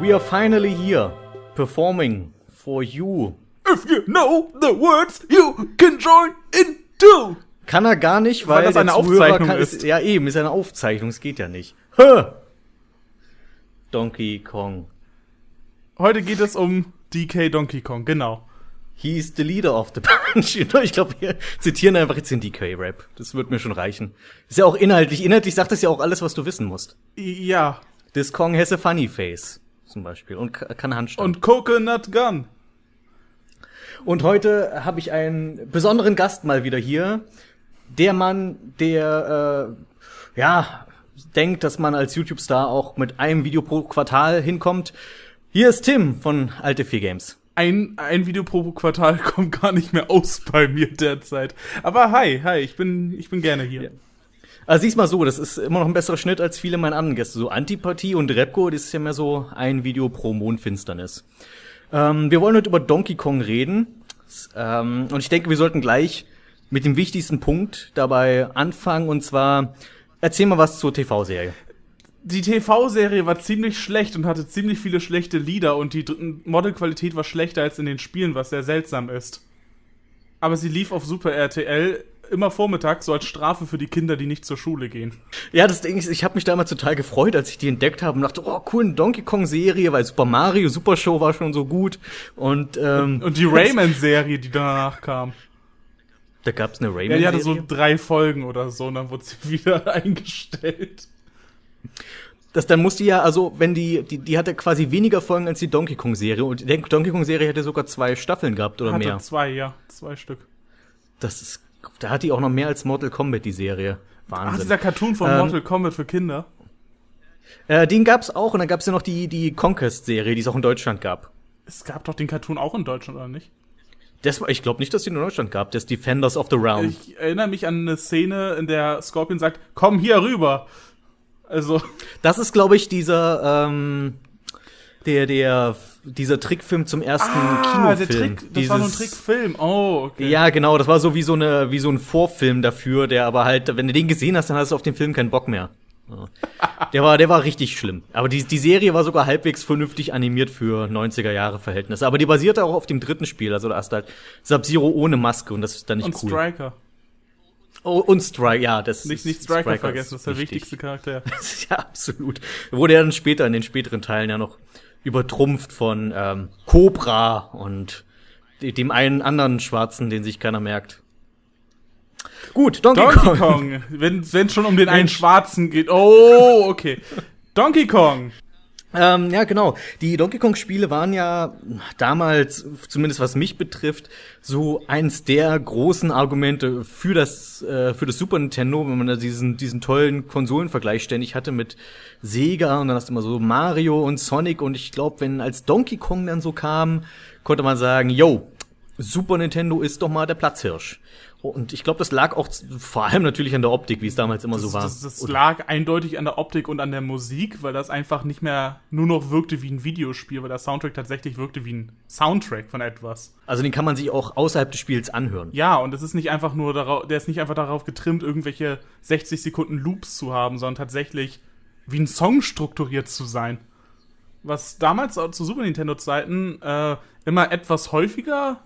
We are finally here, performing for you. If you know the words, you can join in too. Kann er gar nicht, weil, Weil das eine Aufzeichnung kann, ist. Ja, eben, ist eine Aufzeichnung, es geht ja nicht. Hä? Donkey Kong. Heute geht es um DK Donkey Kong, genau. He's the leader of the bunch. Ich glaube, wir zitieren einfach jetzt den DK-Rap. Das wird mir schon reichen. Ist ja auch inhaltlich, inhaltlich sagt das ja auch alles, was du wissen musst. Ja. This Kong has a funny face, zum Beispiel. Und ka- kann Handstand. Und Coconut Gun. Und heute habe ich einen besonderen Gast mal wieder hier. Der Mann, der äh, ja denkt, dass man als YouTube-Star auch mit einem Video pro Quartal hinkommt. Hier ist Tim von Alte 4 Games. Ein, ein Video pro Quartal kommt gar nicht mehr aus bei mir derzeit. Aber hi, hi, ich bin, ich bin gerne hier. Ja. Also siehst mal so, das ist immer noch ein besserer Schnitt als viele meiner anderen Gäste. So Antipathie und Repco, das ist ja mehr so ein Video pro Mondfinsternis. Ähm, wir wollen heute über Donkey Kong reden. Ähm, und ich denke, wir sollten gleich mit dem wichtigsten Punkt dabei anfangen. Und zwar, erzähl mal was zur TV-Serie. Die TV-Serie war ziemlich schlecht und hatte ziemlich viele schlechte Lieder und die Modelqualität war schlechter als in den Spielen, was sehr seltsam ist. Aber sie lief auf Super RTL immer vormittags so als Strafe für die Kinder, die nicht zur Schule gehen. Ja, das Ding ist, ich habe mich damals total gefreut, als ich die entdeckt habe und dachte, oh, cool, eine Donkey Kong-Serie, weil Super Mario Super Show war schon so gut. Und, ähm, Und die Rayman-Serie, die danach kam. da gab's eine Ja, Rayman. die hatte so drei Folgen oder so und dann wurde sie wieder eingestellt. Das, dann musste ja, also, wenn die, die, die hatte quasi weniger Folgen als die Donkey Kong Serie und die Donkey Kong Serie hätte sogar zwei Staffeln gehabt oder Hatte mehr. zwei, ja, zwei Stück. Das ist, da hat die auch noch mehr als Mortal Kombat, die Serie. Ach, Wahnsinn. dieser Cartoon von Ähm, Mortal Kombat für Kinder. äh, den gab's auch und dann gab's ja noch die, die Conquest-Serie, die es auch in Deutschland gab. Es gab doch den Cartoon auch in Deutschland, oder nicht? Das ich glaube nicht, dass die in Deutschland gab, das Defenders of the Realm. Ich erinnere mich an eine Szene, in der Scorpion sagt, komm hier rüber. Also, Das ist, glaube ich, dieser, ähm, der, der, dieser Trickfilm zum ersten ah, der Kinofilm. Trick, das war nur ein Dieses- Trickfilm. Oh, okay. Ja, genau, das war so wie so eine, wie so ein Vorfilm dafür, der aber halt, wenn du den gesehen hast, dann hast du auf den Film keinen Bock mehr. Ja. Der war, der war richtig schlimm. Aber die, die Serie war sogar halbwegs vernünftig animiert für 90er Jahre Verhältnisse. Aber die basierte auch auf dem dritten Spiel, also da hast du halt Sub-Zero ohne Maske und das ist dann nicht Und cool. Striker. Oh, und Strike, ja, das Nicht, ist- nicht Striker, ist vergessen, das ist der wichtig. wichtigste Charakter. ja, absolut. Wurde ja dann später in den späteren Teilen ja noch übertrumpft von ähm, Cobra und de- dem einen anderen Schwarzen, den sich keiner merkt. Gut, Donkey, Donkey Kong. Kong, wenn es schon um den einen. Schwarzen geht. Oh, okay. Donkey Kong. Ähm, ja, genau. Die Donkey Kong-Spiele waren ja damals, zumindest was mich betrifft, so eins der großen Argumente für das, äh, für das Super Nintendo, wenn man da diesen, diesen tollen Konsolenvergleich ständig hatte mit Sega und dann hast du immer so Mario und Sonic und ich glaube, wenn als Donkey Kong dann so kam, konnte man sagen, yo, Super Nintendo ist doch mal der Platzhirsch. Und ich glaube, das lag auch vor allem natürlich an der Optik, wie es damals immer so war. Das, das lag eindeutig an der Optik und an der Musik, weil das einfach nicht mehr nur noch wirkte wie ein Videospiel, weil der Soundtrack tatsächlich wirkte wie ein Soundtrack von etwas. also den kann man sich auch außerhalb des Spiels anhören. Ja, und es ist nicht einfach nur darauf, der ist nicht einfach darauf getrimmt, irgendwelche 60 Sekunden Loops zu haben, sondern tatsächlich wie ein Song strukturiert zu sein. Was damals auch zu Super Nintendo-Zeiten äh, immer etwas häufiger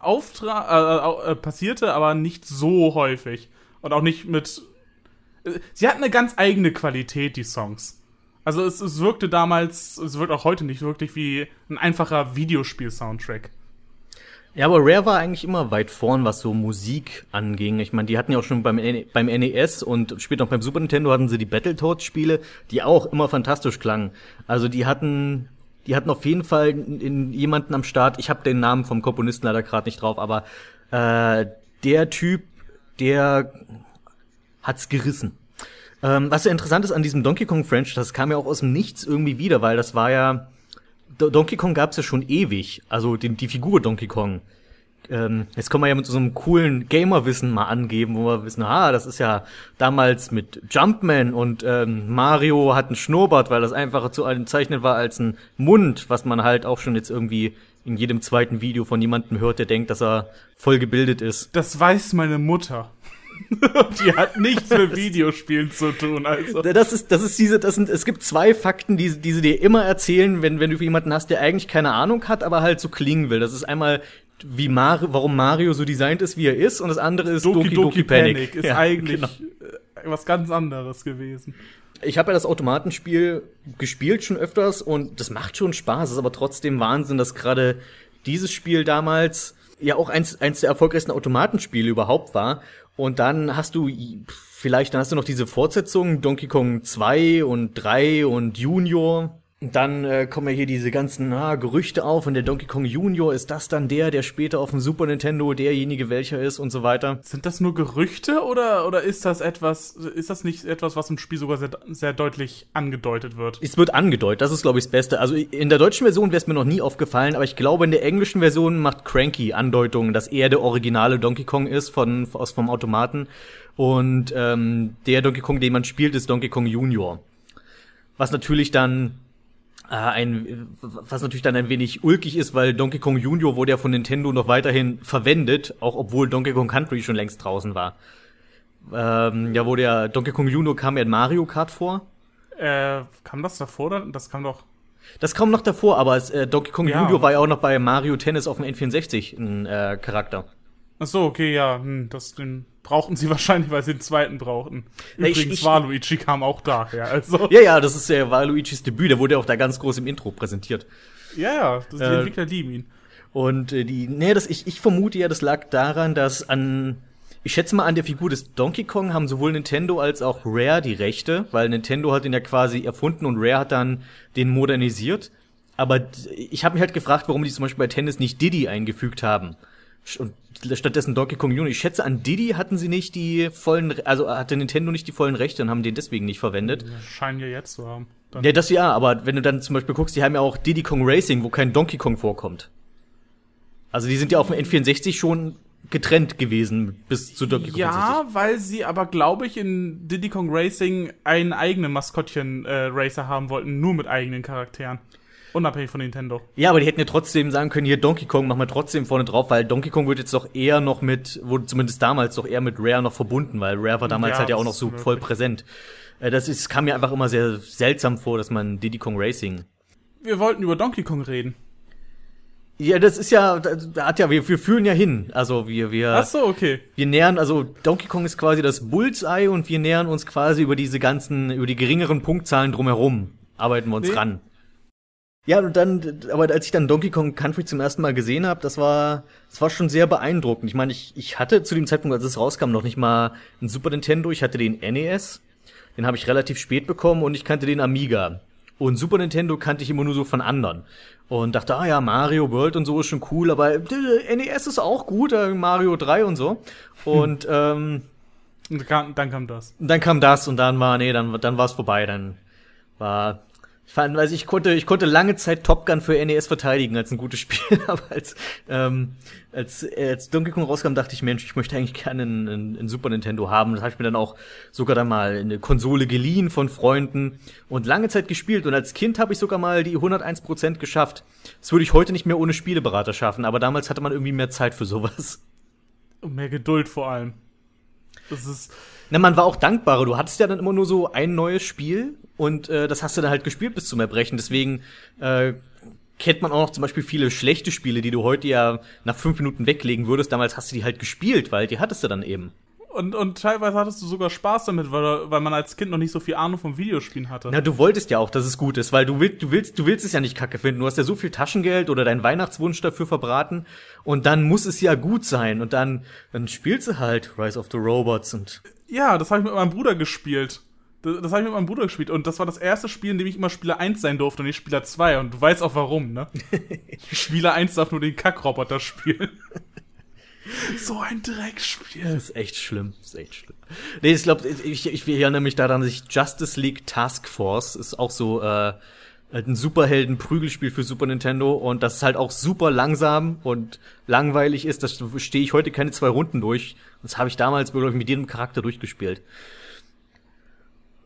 auftra äh, au- äh, passierte, aber nicht so häufig. Und auch nicht mit. äh, Sie hatten eine ganz eigene Qualität, die Songs. Also es, es wirkte damals, es wirkt auch heute nicht wirklich wie ein einfacher Videospiel-Soundtrack. Ja, aber Rare war eigentlich immer weit vorn, was so Musik anging. Ich meine, die hatten ja auch schon beim, N beim NES und später noch beim Super Nintendo hatten sie die Battletoads-Spiele, die auch immer fantastisch klangen. Also die hatten, die hatten auf jeden Fall in, in jemanden am Start. Ich habe den Namen vom Komponisten leider gerade nicht drauf, aber äh, der Typ, der hat's gerissen. Ähm, was ja interessant ist an diesem Donkey Kong Franchise, das kam ja auch aus dem Nichts irgendwie wieder, weil das war ja Do Donkey Kong gab's ja schon ewig, also die, die Figur Donkey Kong. Ähm, jetzt können wir ja mit so einem coolen Gamer-Wissen mal angeben, wo wir wissen, ah, das ist ja damals mit Jumpman und ähm, Mario hat einen Schnurrbart, weil das einfacher zu zeichnen war als ein Mund, was man halt auch schon jetzt irgendwie in jedem zweiten Video von jemandem hört, der denkt, dass er voll gebildet ist. Das weiß meine Mutter. die hat nichts mit Videospielen zu tun, also. Das ist, das ist diese, das sind, es gibt zwei Fakten, die, die sie dir immer erzählen, wenn, wenn du jemanden hast, der eigentlich keine Ahnung hat, aber halt so klingen will. Das ist einmal, wie Mario, warum Mario so designt ist, wie er ist, und das andere ist Doki Doki, Doki Panic. Panic ist ja, eigentlich genau. Äh, was ganz anderes gewesen. Ich habe ja das Automatenspiel gespielt schon öfters und das macht schon Spaß, es ist aber trotzdem Wahnsinn, dass gerade dieses Spiel damals ja auch eins, eins der erfolgreichsten Automatenspiele überhaupt war. Und dann hast du vielleicht, dann hast du noch diese Fortsetzungen, Donkey Kong 2 und 3 und Junior. Und dann äh, kommen ja hier diese ganzen ah, Gerüchte auf und der Donkey Kong Junior ist das dann der, der später auf dem Super Nintendo derjenige welcher ist und so weiter. Sind das nur Gerüchte oder, oder ist das etwas, ist das nicht etwas, was im Spiel sogar sehr, sehr deutlich angedeutet wird? Es wird angedeutet, das ist glaube ich das Beste. Also in der deutschen Version wäre es mir noch nie aufgefallen, aber ich glaube in der englischen Version macht Cranky Andeutungen, dass er der originale Donkey Kong ist von, aus vom Automaten und ähm, der Donkey Kong, den man spielt, ist Donkey Kong Junior. Was natürlich dann ein, was natürlich dann ein wenig ulkig ist, weil Donkey Kong Junior wurde ja von Nintendo noch weiterhin verwendet, auch obwohl Donkey Kong Country schon längst draußen war. Ähm, ja, wo der Donkey Kong Junior kam ja in Mario Kart vor. Äh, kam das davor dann? Das kam doch. Das kam noch davor, aber es, äh, Donkey Kong ja, Junior war ja auch noch bei Mario Tennis auf dem N64 ein äh, Charakter. Ach so, okay, ja, hm, das den brauchten sie wahrscheinlich, weil sie den zweiten brauchten. Übrigens, ich, ich, Waluigi kam auch daher. Also. Ja, ja, das ist ja Waluigis Debüt, der wurde ja auch da ganz groß im Intro präsentiert. Ja, ja, das, die äh, Entwickler lieben ihn. Und äh, die, nee, das, ich, ich vermute ja, das lag daran, dass an, ich schätze mal, an der Figur des Donkey Kong haben sowohl Nintendo als auch Rare die Rechte, weil Nintendo hat ihn ja quasi erfunden und Rare hat dann den modernisiert. Aber ich habe mich halt gefragt, warum die zum Beispiel bei Tennis nicht Diddy eingefügt haben. Und stattdessen Donkey Kong Jr. Ich schätze, an Diddy hatten sie nicht die vollen, also hatte Nintendo nicht die vollen Rechte und haben den deswegen nicht verwendet. Scheinen ja jetzt zu haben. Dann ja, das ja, aber wenn du dann zum Beispiel guckst, die haben ja auch Diddy Kong Racing, wo kein Donkey Kong vorkommt. Also die sind ja auf dem N64 schon getrennt gewesen bis zu Donkey Kong. Ja, weil sie aber, glaube ich, in Diddy Kong Racing einen eigenen Maskottchen-Racer äh, haben wollten, nur mit eigenen Charakteren. Unabhängig von Nintendo. Ja, aber die hätten ja trotzdem sagen können, hier Donkey Kong machen wir trotzdem vorne drauf, weil Donkey Kong wird jetzt doch eher noch mit, wurde zumindest damals doch eher mit Rare noch verbunden, weil Rare war damals ja, halt ja auch noch so voll präsent. Äh, das ist, kam mir einfach immer sehr seltsam vor, dass man Diddy Kong Racing. Wir wollten über Donkey Kong reden. Ja, das ist ja, da hat ja, wir, wir führen ja hin. Also wir, wir. Ach so, okay. Wir nähern, also Donkey Kong ist quasi das Bullseye und wir nähern uns quasi über diese ganzen, über die geringeren Punktzahlen drumherum. Arbeiten wir uns nee. ran. Ja, und dann, aber als ich dann Donkey Kong Country zum ersten Mal gesehen habe, das war, das war schon sehr beeindruckend. Ich meine, ich, ich hatte zu dem Zeitpunkt, als es rauskam, noch nicht mal ein Super Nintendo. Ich hatte den NES, den habe ich relativ spät bekommen und ich kannte den Amiga. Und Super Nintendo kannte ich immer nur so von anderen. Und dachte, ah ja, Mario World und so ist schon cool, aber äh, NES ist auch gut, äh, Mario 3 und so. Und ähm, dann kam das. Dann kam das und dann war, nee, dann, dann war es vorbei. Dann war ich fand, also ich konnte, ich konnte lange Zeit Top Gun für NES verteidigen als ein gutes Spiel, aber als, ähm, als, als Donkey Kong rauskam, dachte ich, Mensch, ich möchte eigentlich gerne ein, ein, ein Super Nintendo haben. Das habe ich mir dann auch sogar dann mal eine Konsole geliehen von Freunden und lange Zeit gespielt. Und als Kind habe ich sogar mal die 101% geschafft. Das würde ich heute nicht mehr ohne Spieleberater schaffen, aber damals hatte man irgendwie mehr Zeit für sowas. Und mehr Geduld vor allem. Das ist. Na, man war auch dankbarer. Du hattest ja dann immer nur so ein neues Spiel und äh, das hast du dann halt gespielt bis zum Erbrechen. Deswegen äh, kennt man auch noch zum Beispiel viele schlechte Spiele, die du heute ja nach fünf Minuten weglegen würdest. Damals hast du die halt gespielt, weil die hattest du dann eben. Und, und teilweise hattest du sogar Spaß damit, weil, weil man als Kind noch nicht so viel Ahnung vom Videospielen hatte. Na, du wolltest ja auch, dass es gut ist, weil du willst, du willst, du willst es ja nicht kacke finden. Du hast ja so viel Taschengeld oder deinen Weihnachtswunsch dafür verbraten und dann muss es ja gut sein und dann, dann spielst du halt Rise of the Robots und. Ja, das habe ich mit meinem Bruder gespielt. Das, das habe ich mit meinem Bruder gespielt und das war das erste Spiel, in dem ich immer Spieler 1 sein durfte und nicht Spieler 2 und du weißt auch warum, ne? Spieler 1 darf nur den Kackroboter spielen. So ein Dreckspiel. Das ist echt schlimm. Das ist echt schlimm. Nee, ich glaube, ich, ich erinnere mich daran, dass ich Justice League Task Force ist auch so äh, ein Superhelden-Prügelspiel für Super Nintendo und das ist halt auch super langsam und langweilig ist. Das stehe ich heute keine zwei Runden durch. Das habe ich damals ich, mit jedem Charakter durchgespielt.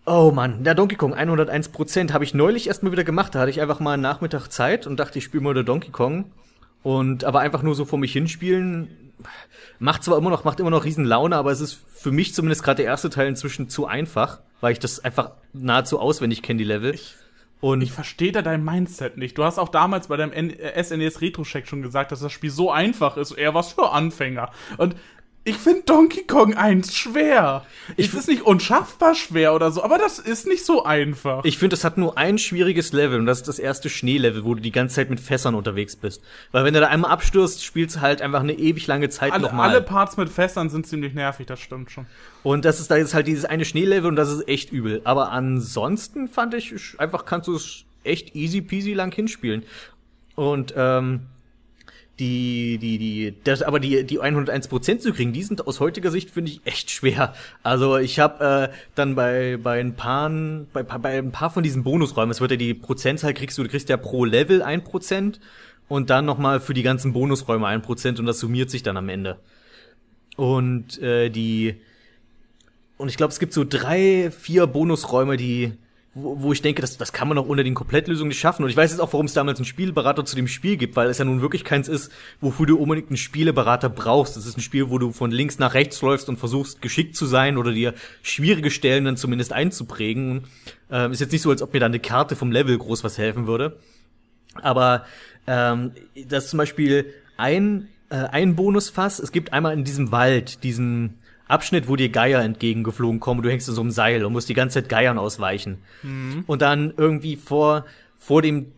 Oh Mann, der Donkey Kong 101% habe ich neulich erst mal wieder gemacht. Da hatte ich einfach mal einen Nachmittag Zeit und dachte, ich spiele mal der Donkey Kong. Und aber einfach nur so vor mich hinspielen, macht zwar immer noch, macht immer noch riesen Laune, aber es ist für mich zumindest gerade der erste Teil inzwischen zu einfach, weil ich das einfach nahezu auswendig kenne, die Level. Ich, und ich verstehe da dein Mindset nicht. Du hast auch damals bei deinem SNES Retro Check schon gesagt, dass das Spiel so einfach ist, eher was für Anfänger. Und ich finde Donkey Kong 1 schwer. Ich es ist nicht unschaffbar schwer oder so, aber das ist nicht so einfach. Ich finde, es hat nur ein schwieriges Level und das ist das erste Schneelevel, wo du die ganze Zeit mit Fässern unterwegs bist. Weil wenn du da einmal abstürzt, spielst du halt einfach eine ewig lange Zeit alle, nochmal. Alle Parts mit Fässern sind ziemlich nervig, das stimmt schon. Und das ist da jetzt halt dieses eine Schneelevel und das ist echt übel. Aber ansonsten fand ich einfach kannst du es echt easy peasy lang hinspielen. Und ähm, die, die, die, das, aber die, die 101% zu kriegen, die sind aus heutiger Sicht, finde ich, echt schwer. Also ich habe äh, dann bei, bei ein paar, bei, bei ein paar von diesen Bonusräumen, es wird ja die Prozentzahl kriegst du, du kriegst ja pro Level ein Prozent und dann nochmal für die ganzen Bonusräume ein Prozent und das summiert sich dann am Ende. Und äh, die, und ich glaube, es gibt so drei, vier Bonusräume, die wo, wo ich denke, das, das kann man auch unter den Komplettlösungen nicht schaffen. Und ich weiß jetzt auch, warum es damals einen Spielberater zu dem Spiel gibt, weil es ja nun wirklich keins ist, wofür du unbedingt einen Spieleberater brauchst. Das ist ein Spiel, wo du von links nach rechts läufst und versuchst, geschickt zu sein oder dir schwierige Stellen dann zumindest einzuprägen. Ähm, ist jetzt nicht so, als ob mir da eine Karte vom Level groß was helfen würde. Aber ähm, das ist zum Beispiel ein, äh, ein Bonusfass. Es gibt einmal in diesem Wald diesen Abschnitt, wo dir Geier entgegengeflogen kommen, du hängst in so einem Seil und musst die ganze Zeit Geiern ausweichen. Mhm. Und dann irgendwie vor, vor dem,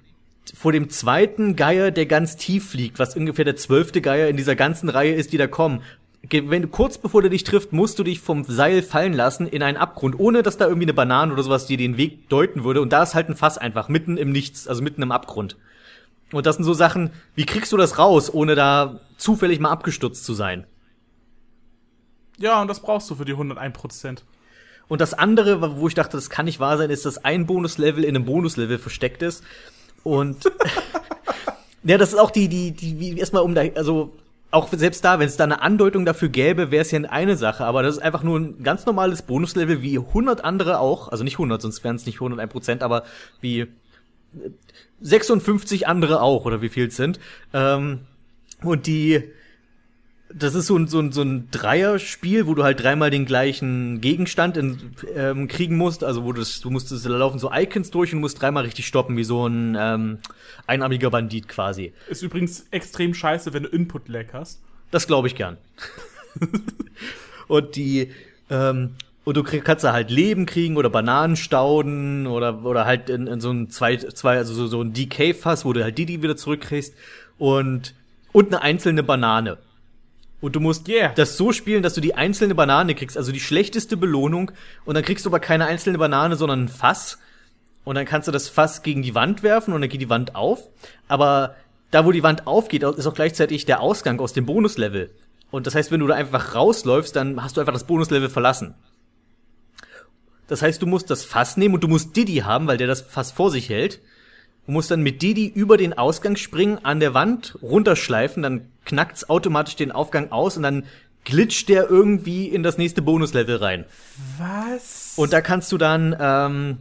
vor dem zweiten Geier, der ganz tief fliegt, was ungefähr der zwölfte Geier in dieser ganzen Reihe ist, die da kommen. Wenn du kurz bevor der dich trifft, musst du dich vom Seil fallen lassen in einen Abgrund, ohne dass da irgendwie eine Banane oder sowas dir den Weg deuten würde. Und da ist halt ein Fass einfach, mitten im Nichts, also mitten im Abgrund. Und das sind so Sachen, wie kriegst du das raus, ohne da zufällig mal abgestürzt zu sein? Ja, und das brauchst du für die 101%. Und das andere, wo ich dachte, das kann nicht wahr sein, ist, dass ein Bonuslevel in einem Bonuslevel versteckt ist. Und ja, das ist auch die, die, die, wie erstmal um da, also auch selbst da, wenn es da eine Andeutung dafür gäbe, wäre es ja eine Sache, aber das ist einfach nur ein ganz normales Bonuslevel, wie 100 andere auch, also nicht 100, sonst wären es nicht 101 Prozent, aber wie 56 andere auch, oder wie viel es sind. Ähm, und die, das ist so ein, so ein, so ein Dreierspiel, wo du halt dreimal den gleichen Gegenstand in, ähm, kriegen musst. Also wo du das, du musst, da laufen so Icons durch und musst dreimal richtig stoppen, wie so ein ähm, einarmiger Bandit quasi. Ist übrigens extrem scheiße, wenn du Input-Lag hast. Das glaube ich gern. und die, ähm, und du krieg, kannst da halt Leben kriegen oder Bananenstauden oder, oder halt in, in so ein zwei, zwei, also so, so ein DK-Fass, wo du halt die, die wieder zurückkriegst und, und eine einzelne Banane. Und du musst yeah. das so spielen, dass du die einzelne Banane kriegst, also die schlechteste Belohnung. Und dann kriegst du aber keine einzelne Banane, sondern ein Fass. Und dann kannst du das Fass gegen die Wand werfen und dann geht die Wand auf. Aber da, wo die Wand aufgeht, ist auch gleichzeitig der Ausgang aus dem Bonuslevel. Und das heißt, wenn du da einfach rausläufst, dann hast du einfach das Bonuslevel verlassen. Das heißt, du musst das Fass nehmen und du musst Diddy haben, weil der das Fass vor sich hält. Du musst dann mit Didi über den Ausgang springen, an der Wand runterschleifen, dann knackt's automatisch den Aufgang aus und dann glitscht der irgendwie in das nächste Bonuslevel rein. Was? Und da kannst du dann ähm,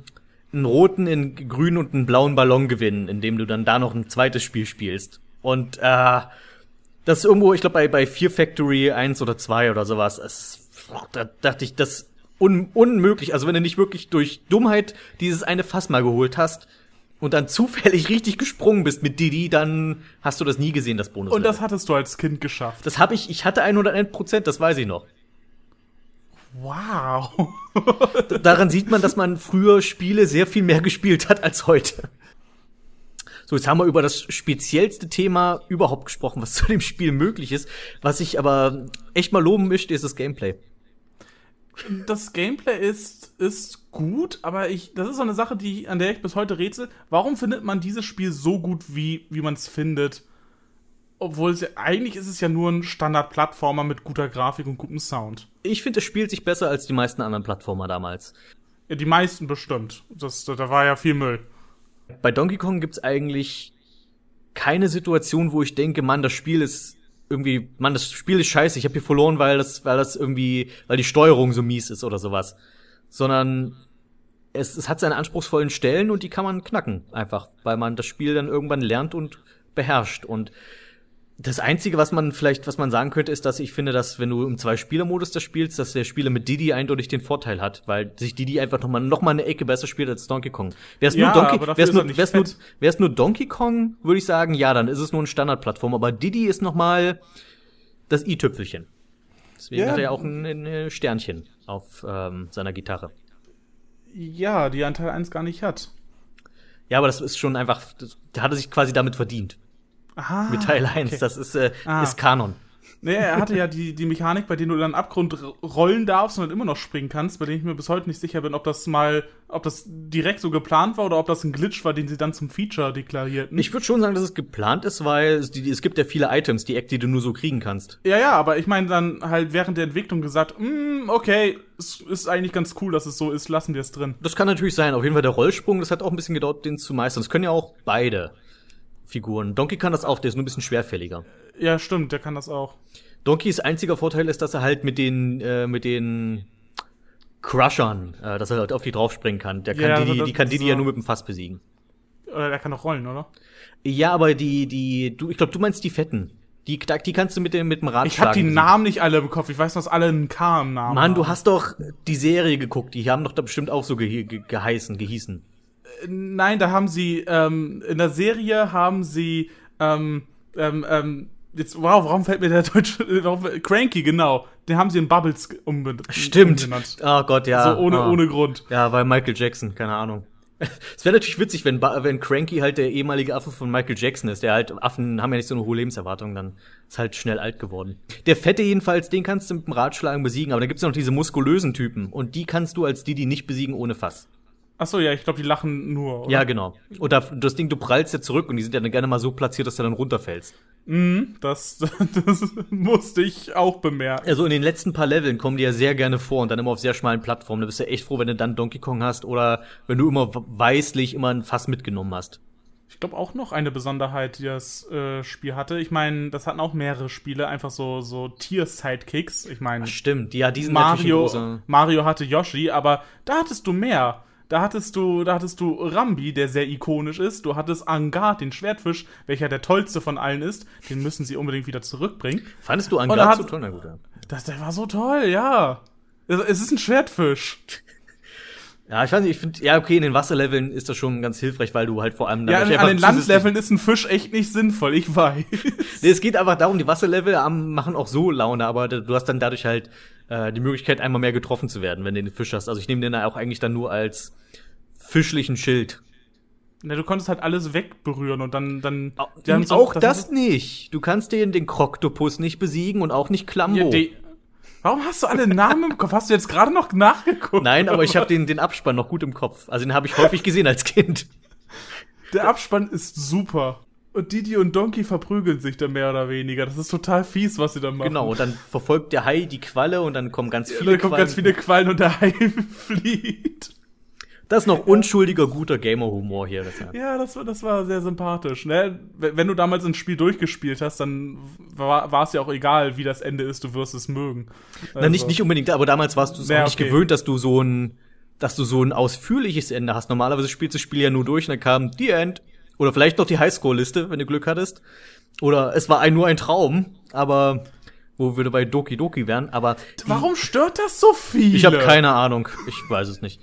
einen roten, einen grünen und einen blauen Ballon gewinnen, indem du dann da noch ein zweites Spiel spielst. Und äh, das ist irgendwo, ich glaube, bei, bei Fear Factory 1 oder 2 oder sowas. Es, da dachte ich, das un unmöglich. Also wenn du nicht wirklich durch Dummheit dieses eine Fass mal geholt hast, und dann zufällig richtig gesprungen bist mit Didi, dann hast du das nie gesehen, das Bonus. Und das hattest du als Kind geschafft. Das habe ich, ich hatte 101 Prozent, das weiß ich noch. Wow. Daran sieht man, dass man früher Spiele sehr viel mehr gespielt hat als heute. So, jetzt haben wir über das speziellste Thema überhaupt gesprochen, was zu dem Spiel möglich ist. Was ich aber echt mal loben möchte, ist das Gameplay das Gameplay ist, ist gut, aber ich, das ist so eine Sache, die, an der ich bis heute rätsel. Warum findet man dieses Spiel so gut, wie, wie man es findet? Obwohl es ja, eigentlich ist es ja nur ein Standard-Plattformer mit guter Grafik und gutem Sound. Ich finde, es spielt sich besser als die meisten anderen Plattformer damals. Ja, die meisten bestimmt. Das, da war ja viel Müll. Bei Donkey Kong gibt's eigentlich keine Situation, wo ich denke, Mann, das Spiel ist irgendwie, man, das Spiel ist scheiße, ich habe hier verloren, weil das, weil das irgendwie, weil die Steuerung so mies ist oder sowas. Sondern es, es hat seine anspruchsvollen Stellen und die kann man knacken, einfach, weil man das Spiel dann irgendwann lernt und beherrscht. Und Das Einzige, was man vielleicht, was man sagen könnte, ist, dass ich finde, dass wenn du im Zwei-Spieler-Modus das spielst, dass der Spieler mit Didi eindeutig den Vorteil hat, weil sich Didi einfach noch mal, noch mal eine Ecke besser spielt als Donkey Kong. Wär's Ja, nur Donkey, wär's nur, wär's nur, wär's nur Donkey Kong, würde ich sagen, ja, dann ist es nur eine Standardplattform, aber Didi ist noch mal das i-Tüpfelchen. Deswegen Ja. hat er ja auch ein, ein Sternchen auf ähm, seiner Gitarre. Ja, die Anteil 1 gar nicht hat. Ja, aber das ist schon einfach, das, der hatte sich quasi damit verdient. Aha. Mit Teil 1. okay. Das ist, äh, Ah. ist Kanon. Nee, er hatte ja die, die Mechanik, bei der du dann Abgrund rollen darfst und dann immer noch springen kannst, bei der ich mir bis heute nicht sicher bin, ob das mal, ob das direkt so geplant war oder ob das ein Glitch war, den sie dann zum Feature deklarierten. Ich würde schon sagen, dass es geplant ist, weil es, die, es gibt ja viele Items, die Eck, die du nur so kriegen kannst. ja, ja, aber ich meine dann halt während der Entwicklung gesagt, "Mm, okay, es ist eigentlich ganz cool, dass es so ist, lassen wir es drin. Das kann natürlich sein. Auf jeden Fall der Rollsprung, das hat auch ein bisschen gedauert, den zu meistern. Das können ja auch beide Figuren. Donkey kann das auch, der ist nur ein bisschen schwerfälliger. Ja, stimmt, der kann das auch. Donkeys einziger Vorteil ist, dass er halt mit den, äh, mit den Crushern, äh, dass er halt auf die draufspringen kann. Der kann Ja, die, also die, kann die, die ja nur mit dem Fass besiegen. Oder der kann auch rollen, oder? Ja, aber die, die, du, ich glaube, du meinst die Fetten. Die, die kannst du mit dem, mit dem Rad Ich habe die. Namen nicht alle im Kopf. Ich weiß, dass alle einen K im Namen Mann, haben. du hast doch die Serie geguckt. Die haben doch da bestimmt auch so ge ge geheißen, gehießen. Nein, da haben sie, ähm, in der Serie haben sie, ähm, ähm, ähm, jetzt, wow, warum fällt mir der deutsche, warum, Cranky, genau. Den haben sie in Bubbles ge- umbe Stimmt. umbenannt. Oh Gott, ja. So ohne, Ah. ohne Grund. Ja, weil Michael Jackson, keine Ahnung. Es wäre natürlich witzig, wenn, wenn Cranky halt der ehemalige Affe von Michael Jackson ist. Der halt, Affen haben ja nicht so eine hohe Lebenserwartung, dann ist halt schnell alt geworden. Der Fette jedenfalls, den kannst du mit dem Ratschlagen besiegen, aber dann gibt's ja noch diese muskulösen Typen. Und die kannst du als die, die nicht besiegen, ohne Fass. Ach so, ja, ich glaube, die lachen nur, oder? Ja, genau. Und da, das Ding, du prallst ja zurück und die sind ja dann gerne mal so platziert, dass du dann runterfällst. Mhm, das, das musste ich auch bemerken. Also in den letzten paar Leveln kommen die ja sehr gerne vor und dann immer auf sehr schmalen Plattformen. Da bist du echt froh, wenn du dann Donkey Kong hast oder wenn du immer weißlich immer ein Fass mitgenommen hast. Ich glaube auch noch eine Besonderheit, die das äh, Spiel hatte. Ich meine, das hatten auch mehrere Spiele, einfach so, so Tier-Sidekicks. Ich meine, Stimmt, ja, die sind natürlich ein Mario. Mario hatte Yoshi, aber da hattest du mehr. Da hattest du, da hattest du Rambi, der sehr ikonisch ist. Du hattest Angard, den Schwertfisch, welcher der tollste von allen ist. Den müssen sie unbedingt wieder zurückbringen. Fandest du hat- so toll? Na gut, ja. Das, der war so toll, ja. Es, es ist ein Schwertfisch. Ja, ich weiß nicht, ich finde, ja, okay, in den Wasserleveln ist das schon ganz hilfreich, weil du halt vor allem Ja, an, an den Landleveln ist ein Fisch echt nicht sinnvoll, ich weiß. Nee, es geht einfach darum, die Wasserlevel machen auch so Laune, aber du hast dann dadurch halt äh, die Möglichkeit, einmal mehr getroffen zu werden, wenn du den Fisch hast. Also ich nehme den auch eigentlich dann nur als fischlichen Schild. Na, du konntest halt alles wegberühren und dann, dann. die haben so- auch das, das nicht. Du kannst den, den Kroktopus nicht besiegen und auch nicht Klambo. Ja, warum hast du alle Namen im Kopf? Hast du jetzt gerade noch nachgeguckt? Nein, aber ich habe den, den Abspann noch gut im Kopf. Also den habe ich häufig gesehen als Kind. Der Abspann ist super. Und Didi und Donkey verprügeln sich dann mehr oder weniger. Das ist total fies, was sie dann machen. Genau, und dann verfolgt der Hai die Qualle und dann kommen ganz Ja, viele dann kommen ganz Quallen. viele Quallen und der Hai flieht. Das ist noch unschuldiger, guter Gamer-Humor hier. Das, ja. Ja, das war, das war sehr sympathisch. Ne? Wenn du damals ein Spiel durchgespielt hast, dann war, es ja auch egal, wie das Ende ist, du wirst es mögen. Na, nicht, Also- nicht unbedingt, aber damals warst du es Ja, auch nicht okay. gewöhnt, dass du so ein, dass du so ein ausführliches Ende hast. Normalerweise spielst du das Spiel ja nur durch und dann kam The End. Oder vielleicht noch die Highscore-Liste, wenn du Glück hattest. Oder es war ein, nur ein Traum, aber wo wir bei Doki Doki wären, aber Warum stört das so viel? ich habe keine Ahnung. Ich weiß es nicht.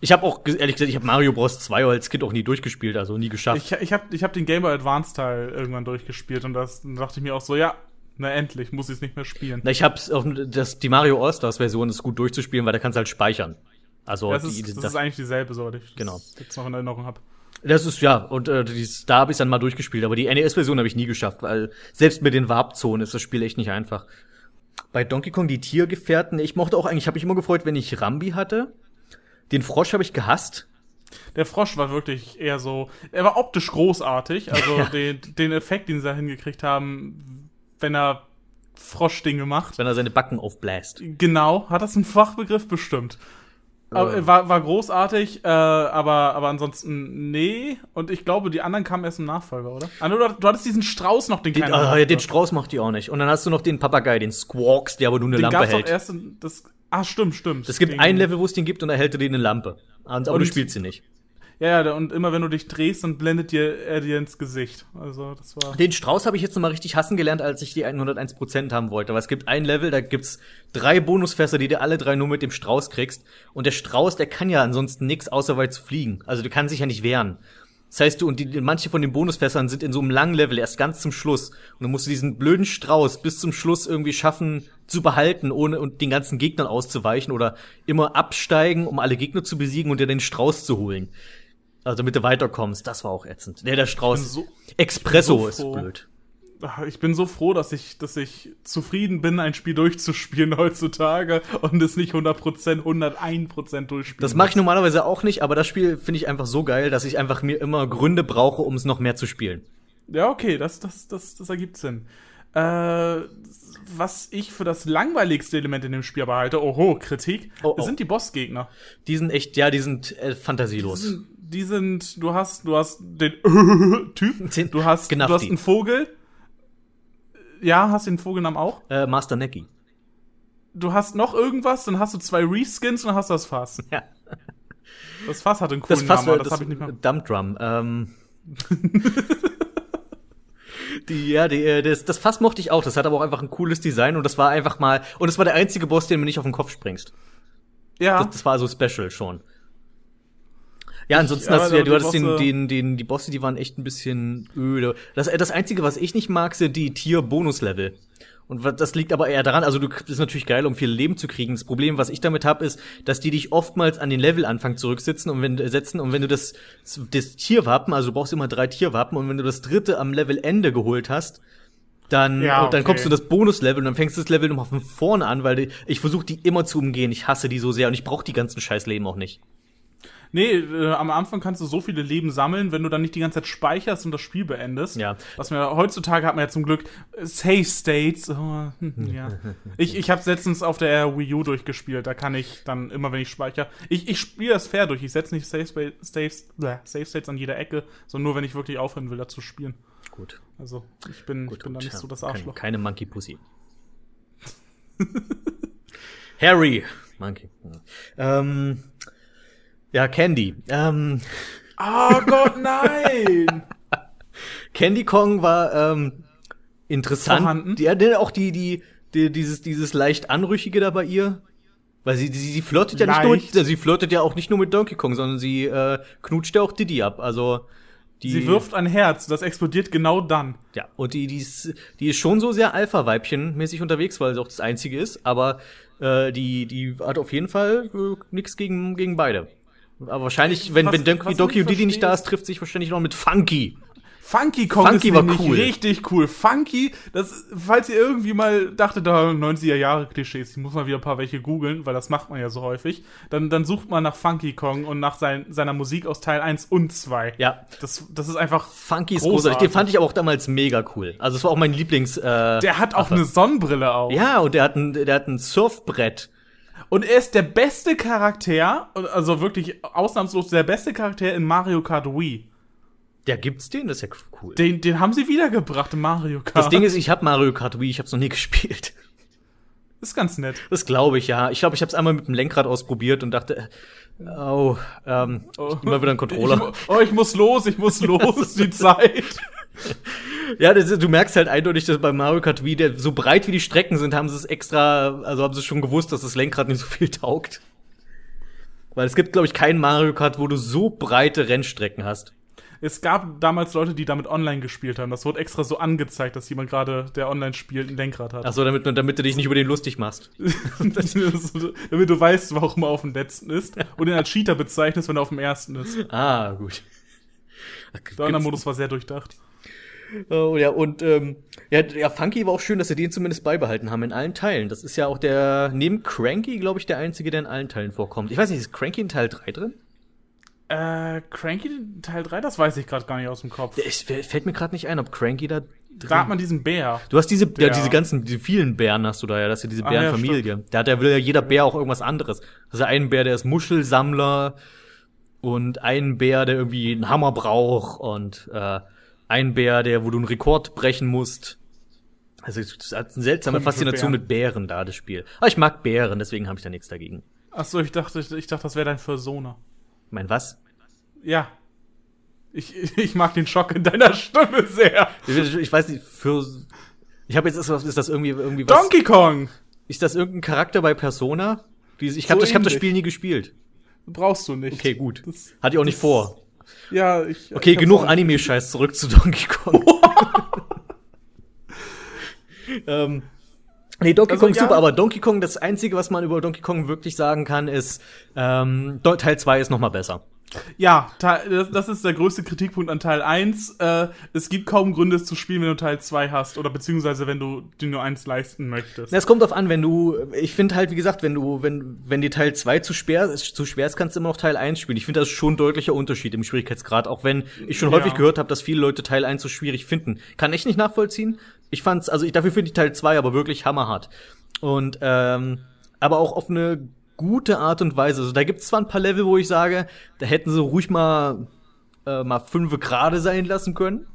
Ich habe auch, ehrlich gesagt, ich habe Mario Bros. 2 als Kind auch nie durchgespielt, also nie geschafft. Ich, ich habe ich hab den Game Boy Advance Teil irgendwann durchgespielt und das dann dachte ich mir auch so, ja, na endlich, muss ich es nicht mehr spielen. Na, ich hab's auf das, die Mario All-Stars Version ist gut durchzuspielen, weil da kannst du halt speichern. Also das, die, ist, das, das, ist eigentlich dieselbe, soweit ich Genau. das jetzt noch in Erinnerung habe. Das ist ja und äh, dies, da habe ich dann mal durchgespielt, aber die NES-Version habe ich nie geschafft, weil selbst mit den Warp-Zonen ist das Spiel echt nicht einfach. Bei Donkey Kong die Tiergefährten, ich mochte auch eigentlich, habe mich immer gefreut, wenn ich Rambi hatte. Den Frosch habe ich gehasst. Der Frosch war wirklich eher so, er war optisch großartig, also Ja. den, den Effekt, den sie da hingekriegt haben, wenn er Froschdinge macht. wenn er seine Backen aufbläst. Genau, hat das einen Fachbegriff bestimmt. Aber, Äh. war, war großartig, äh, aber, aber ansonsten nee. Und ich glaube, die anderen kamen erst im Nachfolger, oder? Ah, du, du hattest diesen Strauß noch, den, Den, keiner ah, ja, den Strauß macht die auch nicht. Und dann hast du noch den Papagei, den Squawks, der aber nur eine Den Lampe gab's auch hält. erst in, das, ah, stimmt, stimmt. Es gibt Den- ein Level, wo es den gibt und da hält er dir eine Lampe. Aber du spielst sie nicht. Ja, ja, und immer wenn du dich drehst, dann blendet dir er dir ins Gesicht. Also, das war. Den Strauß habe ich jetzt noch mal richtig hassen gelernt, als ich die 101% haben wollte. Aber es gibt ein Level, da gibt's drei Bonusfässer, die du alle drei nur mit dem Strauß kriegst. Und der Strauß, der kann ja ansonsten nix, außer weit zu fliegen. Also, du kannst sich ja nicht wehren. Das heißt, du, und die, manche von den Bonusfässern sind in so einem langen Level erst ganz zum Schluss. Und dann musst du diesen blöden Strauß bis zum Schluss irgendwie schaffen zu behalten, ohne und den ganzen Gegnern auszuweichen oder immer absteigen, um alle Gegner zu besiegen und dir den Strauß zu holen. Also damit du weiterkommst. Das war auch ätzend. Der, der Strauß. So, Expresso so ist blöd. Ach, Ich bin so froh, dass ich, dass ich zufrieden bin, ein Spiel durchzuspielen heutzutage und es nicht 100%, 101% durchspielen. Das mache ich normalerweise auch nicht, aber das Spiel finde ich einfach so geil, dass ich einfach mir immer Gründe brauche, um es noch mehr zu spielen. Ja, okay, das, das, das, das ergibt Sinn. Äh, was ich für das langweiligste Element in dem Spiel aber halte, oho, Kritik, Oh, oh. sind die Bossgegner. Die sind echt, ja, die sind äh, fantasielos. Die sind, die sind, du hast, du hast den Typ, du hast, du Gnafti. hast einen Vogel. Ja, hast den Vogelnamen auch. Äh, Master Necki. Du hast noch irgendwas, dann hast du zwei Reskins und dann hast du das Fass. Ja. Das Fass hat einen Das coolen Fass, Namen, das, das habe ich nicht mehr. Dump Drum. Ähm. die, ja, die, äh, das, das Fass mochte ich auch. Das hat aber auch einfach ein cooles Design und das war einfach mal. Und es war der einzige Boss, den du nicht auf den Kopf springst. Ja, Das, das war so special schon. Ja, ansonsten hast du ja, du hattest den, den, den, die Bosse, die waren echt ein bisschen öde. Das, äh, das Einzige, was ich nicht mag, sind die Tier-Bonus-Level. Und das liegt aber eher daran, also du das ist natürlich geil, um viel Leben zu kriegen. Das Problem, was ich damit habe, ist, dass die dich oftmals an den Levelanfang zurücksitzen und wenn äh, setzen und wenn du das das Tierwappen, also du brauchst immer drei Tierwappen und wenn du das dritte am Levelende geholt hast, dann Ja, und dann okay. kommst du in das Bonuslevel und dann fängst du das Level nochmal von vorne an, weil die, ich versuche die immer zu umgehen. Ich hasse die so sehr und ich brauche die ganzen Scheißleben auch nicht. Nee, äh, am Anfang kannst du so viele Leben sammeln, wenn du dann nicht die ganze Zeit speicherst und das Spiel beendest. Ja. Was mir heutzutage hat man ja zum Glück Save States. Oh, hm, ja. Ich, ich habe letztens auf der Wii U durchgespielt. Da kann ich dann immer, wenn ich speichere, ich, ich spiele das fair durch. Ich setze nicht Save, bleh, Save States an jeder Ecke, sondern nur, wenn ich wirklich aufhören will, da zu spielen. Gut. Also ich bin, ich bin da nicht ja, so das Arschloch. Keine Monkey Pussy. Harry. Monkey. Ähm, ja, Candy. Ähm, Oh Gott, nein! Candy Kong war ähm, interessant. Vorhanden? Die, ja, auch die, die, die, dieses, dieses leicht anrüchige da bei ihr. Weil sie, sie, sie flirtet ja nicht nur, Leicht. sie flirtet ja auch nicht nur mit Donkey Kong, sondern sie äh, knutscht ja auch Diddy ab. Also die, Sie wirft ein Herz, das explodiert genau dann. Ja, und die, die, ist, die ist schon so sehr Alpha-Weibchen-mäßig unterwegs, weil sie auch das einzige ist, aber äh, die, die hat auf jeden Fall äh, nichts gegen, gegen beide. Aber wahrscheinlich, wenn, Was- wenn Donkey, ich Donkey Diddy nicht da ist, trifft sich wahrscheinlich noch mit Funky. Funky Kong Funky ist war cool. richtig cool. Funky, das, falls ihr irgendwie mal dachtet, da 90er Jahre Klischees, ich muss mal wieder ein paar welche googeln, weil das macht man ja so häufig, dann, dann sucht man nach Funky Kong und nach sein, seiner Musik aus Teil 1 und 2. Ja, Das, das ist einfach, Funky ist Großartig. großartig. Den fand ich aber auch damals mega cool. Also es war auch mein Lieblings. Äh, der hat auch eine Sonnenbrille auf. ja, und der hat ein, der hat ein Surfbrett. Und er ist der beste Charakter, also wirklich ausnahmslos der beste Charakter in Mario Kart Wii. Der gibt's den, das ist ja cool. Den, den haben sie wiedergebracht in Mario Kart. das Ding ist, ich habe Mario Kart Wii, ich habe es noch nie gespielt. ist ganz nett. Das glaube ich, ja. Ich glaube, ich habe es einmal mit dem Lenkrad ausprobiert und dachte, oh, ähm, Oh. immer wieder ein Ich, Controller. mu- oh, ich muss los, ich muss los, die Zeit. Ja, das, du merkst halt eindeutig, dass bei Mario Kart Wii, der, so breit wie die Strecken sind, haben sie es extra, also haben sie schon gewusst, dass das Lenkrad nicht so viel taugt. Weil es gibt, glaube ich, kein Mario Kart, wo du so breite Rennstrecken hast. Es gab damals Leute, die damit online gespielt haben. Das wurde extra so angezeigt, dass jemand gerade, der online spielt, ein Lenkrad hat. Ach so, damit, damit du dich nicht über den lustig machst. Damit du weißt, warum er auf dem letzten ist und ihn als Cheater bezeichnest, wenn er auf dem ersten ist. Ah, gut. Der andere Modus war sehr durchdacht. Oh, ja, und ähm, ja, ja, Funky war auch schön, dass sie den zumindest beibehalten haben in allen Teilen. Das ist ja auch der, neben Cranky, glaube ich, der einzige, der in allen Teilen vorkommt. Ich weiß nicht, ist Cranky in Teil 3 drin? Äh, Cranky Teil 3, das weiß ich gerade gar nicht aus dem Kopf. Es fällt mir gerade nicht ein, ob Cranky da drin Da hat man diesen Bär. Du hast diese, ja, diese ganzen, diese vielen Bären hast du da ja, das ist ja diese Ah, ja, Bärenfamilie. da hat ja, will ja jeder Bär auch irgendwas anderes. Also ein Bär, der ist Muschelsammler und ein Bär, der irgendwie einen Hammer braucht und äh, ein Bär, der, wo du einen Rekord brechen musst. Also es hat eine seltsame Komische Faszination Bären. mit Bären da, das Spiel. Aber ich mag Bären, deswegen habe ich da nichts dagegen. Achso, ich dachte, ich dachte, das wäre dein Persona. Mein was? Ja. Ich, ich mag den Schock in deiner Stimme sehr. Ich, ich weiß nicht, für. Ich habe jetzt ist das, ist das irgendwie irgendwie was. Donkey Kong! Ist das irgendein Charakter bei Persona? Ich habe So ich hab das. Spiel nie gespielt. Brauchst du nicht. Okay, gut. Das, Hatte ich auch nicht vor. Ja, ich. Okay, ich genug Anime-Scheiß zurück zu Donkey Kong. ähm, nee, Donkey Also, Kong ja. super, aber Donkey Kong, das Einzige, was man über Donkey Kong wirklich sagen kann, ist, ähm, Teil 2 ist noch mal besser. Ja, das, ist der größte Kritikpunkt an Teil 1. Äh, es gibt kaum Gründe, es zu spielen, wenn du Teil 2 hast. Oder beziehungsweise wenn du dir nur eins leisten möchtest. Na, Es kommt drauf an, wenn du, ich finde halt, wie gesagt, wenn du, wenn, wenn dir Teil 2 zu schwer, ist, zu schwer ist, kannst du immer noch Teil 1 spielen. Ich finde, das ist schon ein deutlicher Unterschied im Schwierigkeitsgrad, auch wenn ich schon Ja. häufig gehört habe, dass viele Leute Teil 1 so schwierig finden. Kann ich nicht nachvollziehen. Ich fand's, also ich, dafür finde ich Teil 2 aber wirklich hammerhart. Und, ähm, aber auch auf eine gute Art und Weise. Also da gibt's zwar ein paar Level, wo ich sage, da hätten sie ruhig mal, äh, mal fünfe gerade sein lassen können.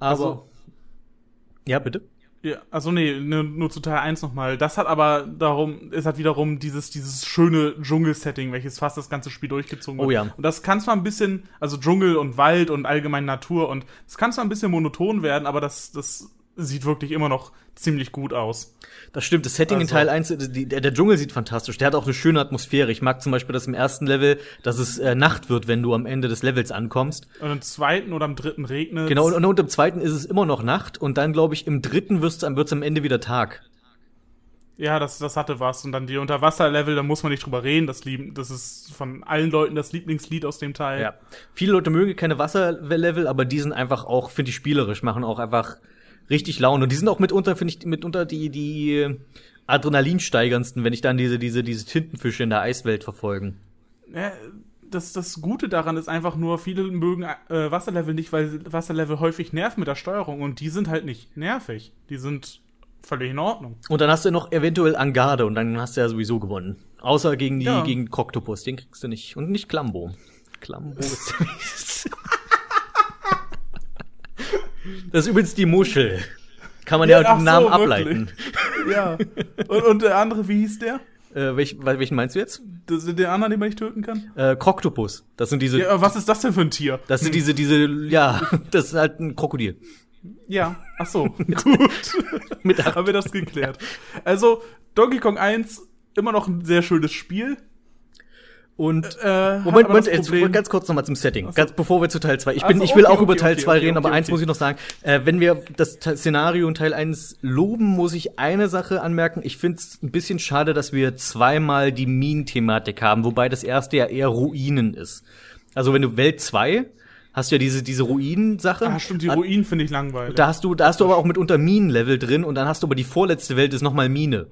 Aber, Also- ja, bitte. Ja, also nee, nur, nur zu Teil 1 nochmal. Das hat aber darum, es hat wiederum dieses, dieses schöne Dschungel-Setting, welches fast das ganze Spiel durchgezogen wird. Oh ja. Und das kann zwar ein bisschen, also Dschungel und Wald und allgemein Natur und es kann zwar ein bisschen monoton werden, aber das, das sieht wirklich immer noch ziemlich gut aus. Das stimmt, das Setting in Also- Teil 1, die, der, Dschungel sieht fantastisch. Der hat auch eine schöne Atmosphäre. Ich mag zum Beispiel das im ersten Level, dass es äh, Nacht wird, wenn du am Ende des Levels ankommst. Und im zweiten oder im dritten regnet Genau, und, und im zweiten ist es immer noch Nacht und dann, glaube ich, im dritten am, wird's am Ende wieder Tag. Ja, das, das hatte was. Und dann die Unterwasserlevel, da muss man nicht drüber reden. Das, lieben, das ist von allen Leuten das Lieblingslied aus dem Teil. Ja. Viele Leute mögen keine Wasserlevel, aber die sind einfach auch, finde ich, spielerisch, machen auch einfach richtig Laune. Und die sind auch mitunter, finde ich, mitunter die, die Adrenalinsteigerndsten, wenn ich dann diese, diese, diese Tintenfische in der Eiswelt verfolgen. Ja, das, das Gute daran ist einfach nur, viele mögen äh, Wasserlevel nicht, weil Wasserlevel häufig nerven mit der Steuerung und die sind halt nicht nervig. Die sind völlig in Ordnung. Und dann hast du noch eventuell Angarde und dann hast du ja sowieso gewonnen. Außer gegen die, Ja. gegen Kroctopus, den kriegst du nicht. Und nicht Klambo. Klambo ist Das ist übrigens die Muschel. Kann man ja, Ja, den Namen so, ableiten. Ja. und, und der andere, wie hieß der? Äh, welch, welchen meinst du jetzt? Das, der andere, den man nicht töten kann? Äh, Kroctopus. Das sind diese, Ja, was ist das denn für ein Tier? das sind diese, diese, ja, das ist halt ein Krokodil. Ja, ach so, gut. Mit Haben wir das geklärt. Also, Donkey Kong 1, immer noch ein sehr schönes Spiel. Und Äh, hat Moment, Moment, jetzt ganz kurz nochmal zum Setting. So. Ganz bevor wir zu Teil 2. Ich, bin, so, ich will okay, auch über okay, Teil okay, 2 okay, reden, aber okay, eins okay. muss ich noch sagen. Äh, wenn wir das Szenario in Teil 1 loben, muss ich eine Sache anmerken. Ich finde es ein bisschen schade, dass wir zweimal die Minen-Thematik haben, wobei das erste ja eher Ruinen ist. Also wenn du Welt 2 hast du ja diese, diese Ruinen-Sache. Ah, stimmt, die Ruinen finde ich langweilig. Da hast du, da hast du aber auch mitunter Minenlevel drin und dann hast du aber die vorletzte Welt ist nochmal Mine.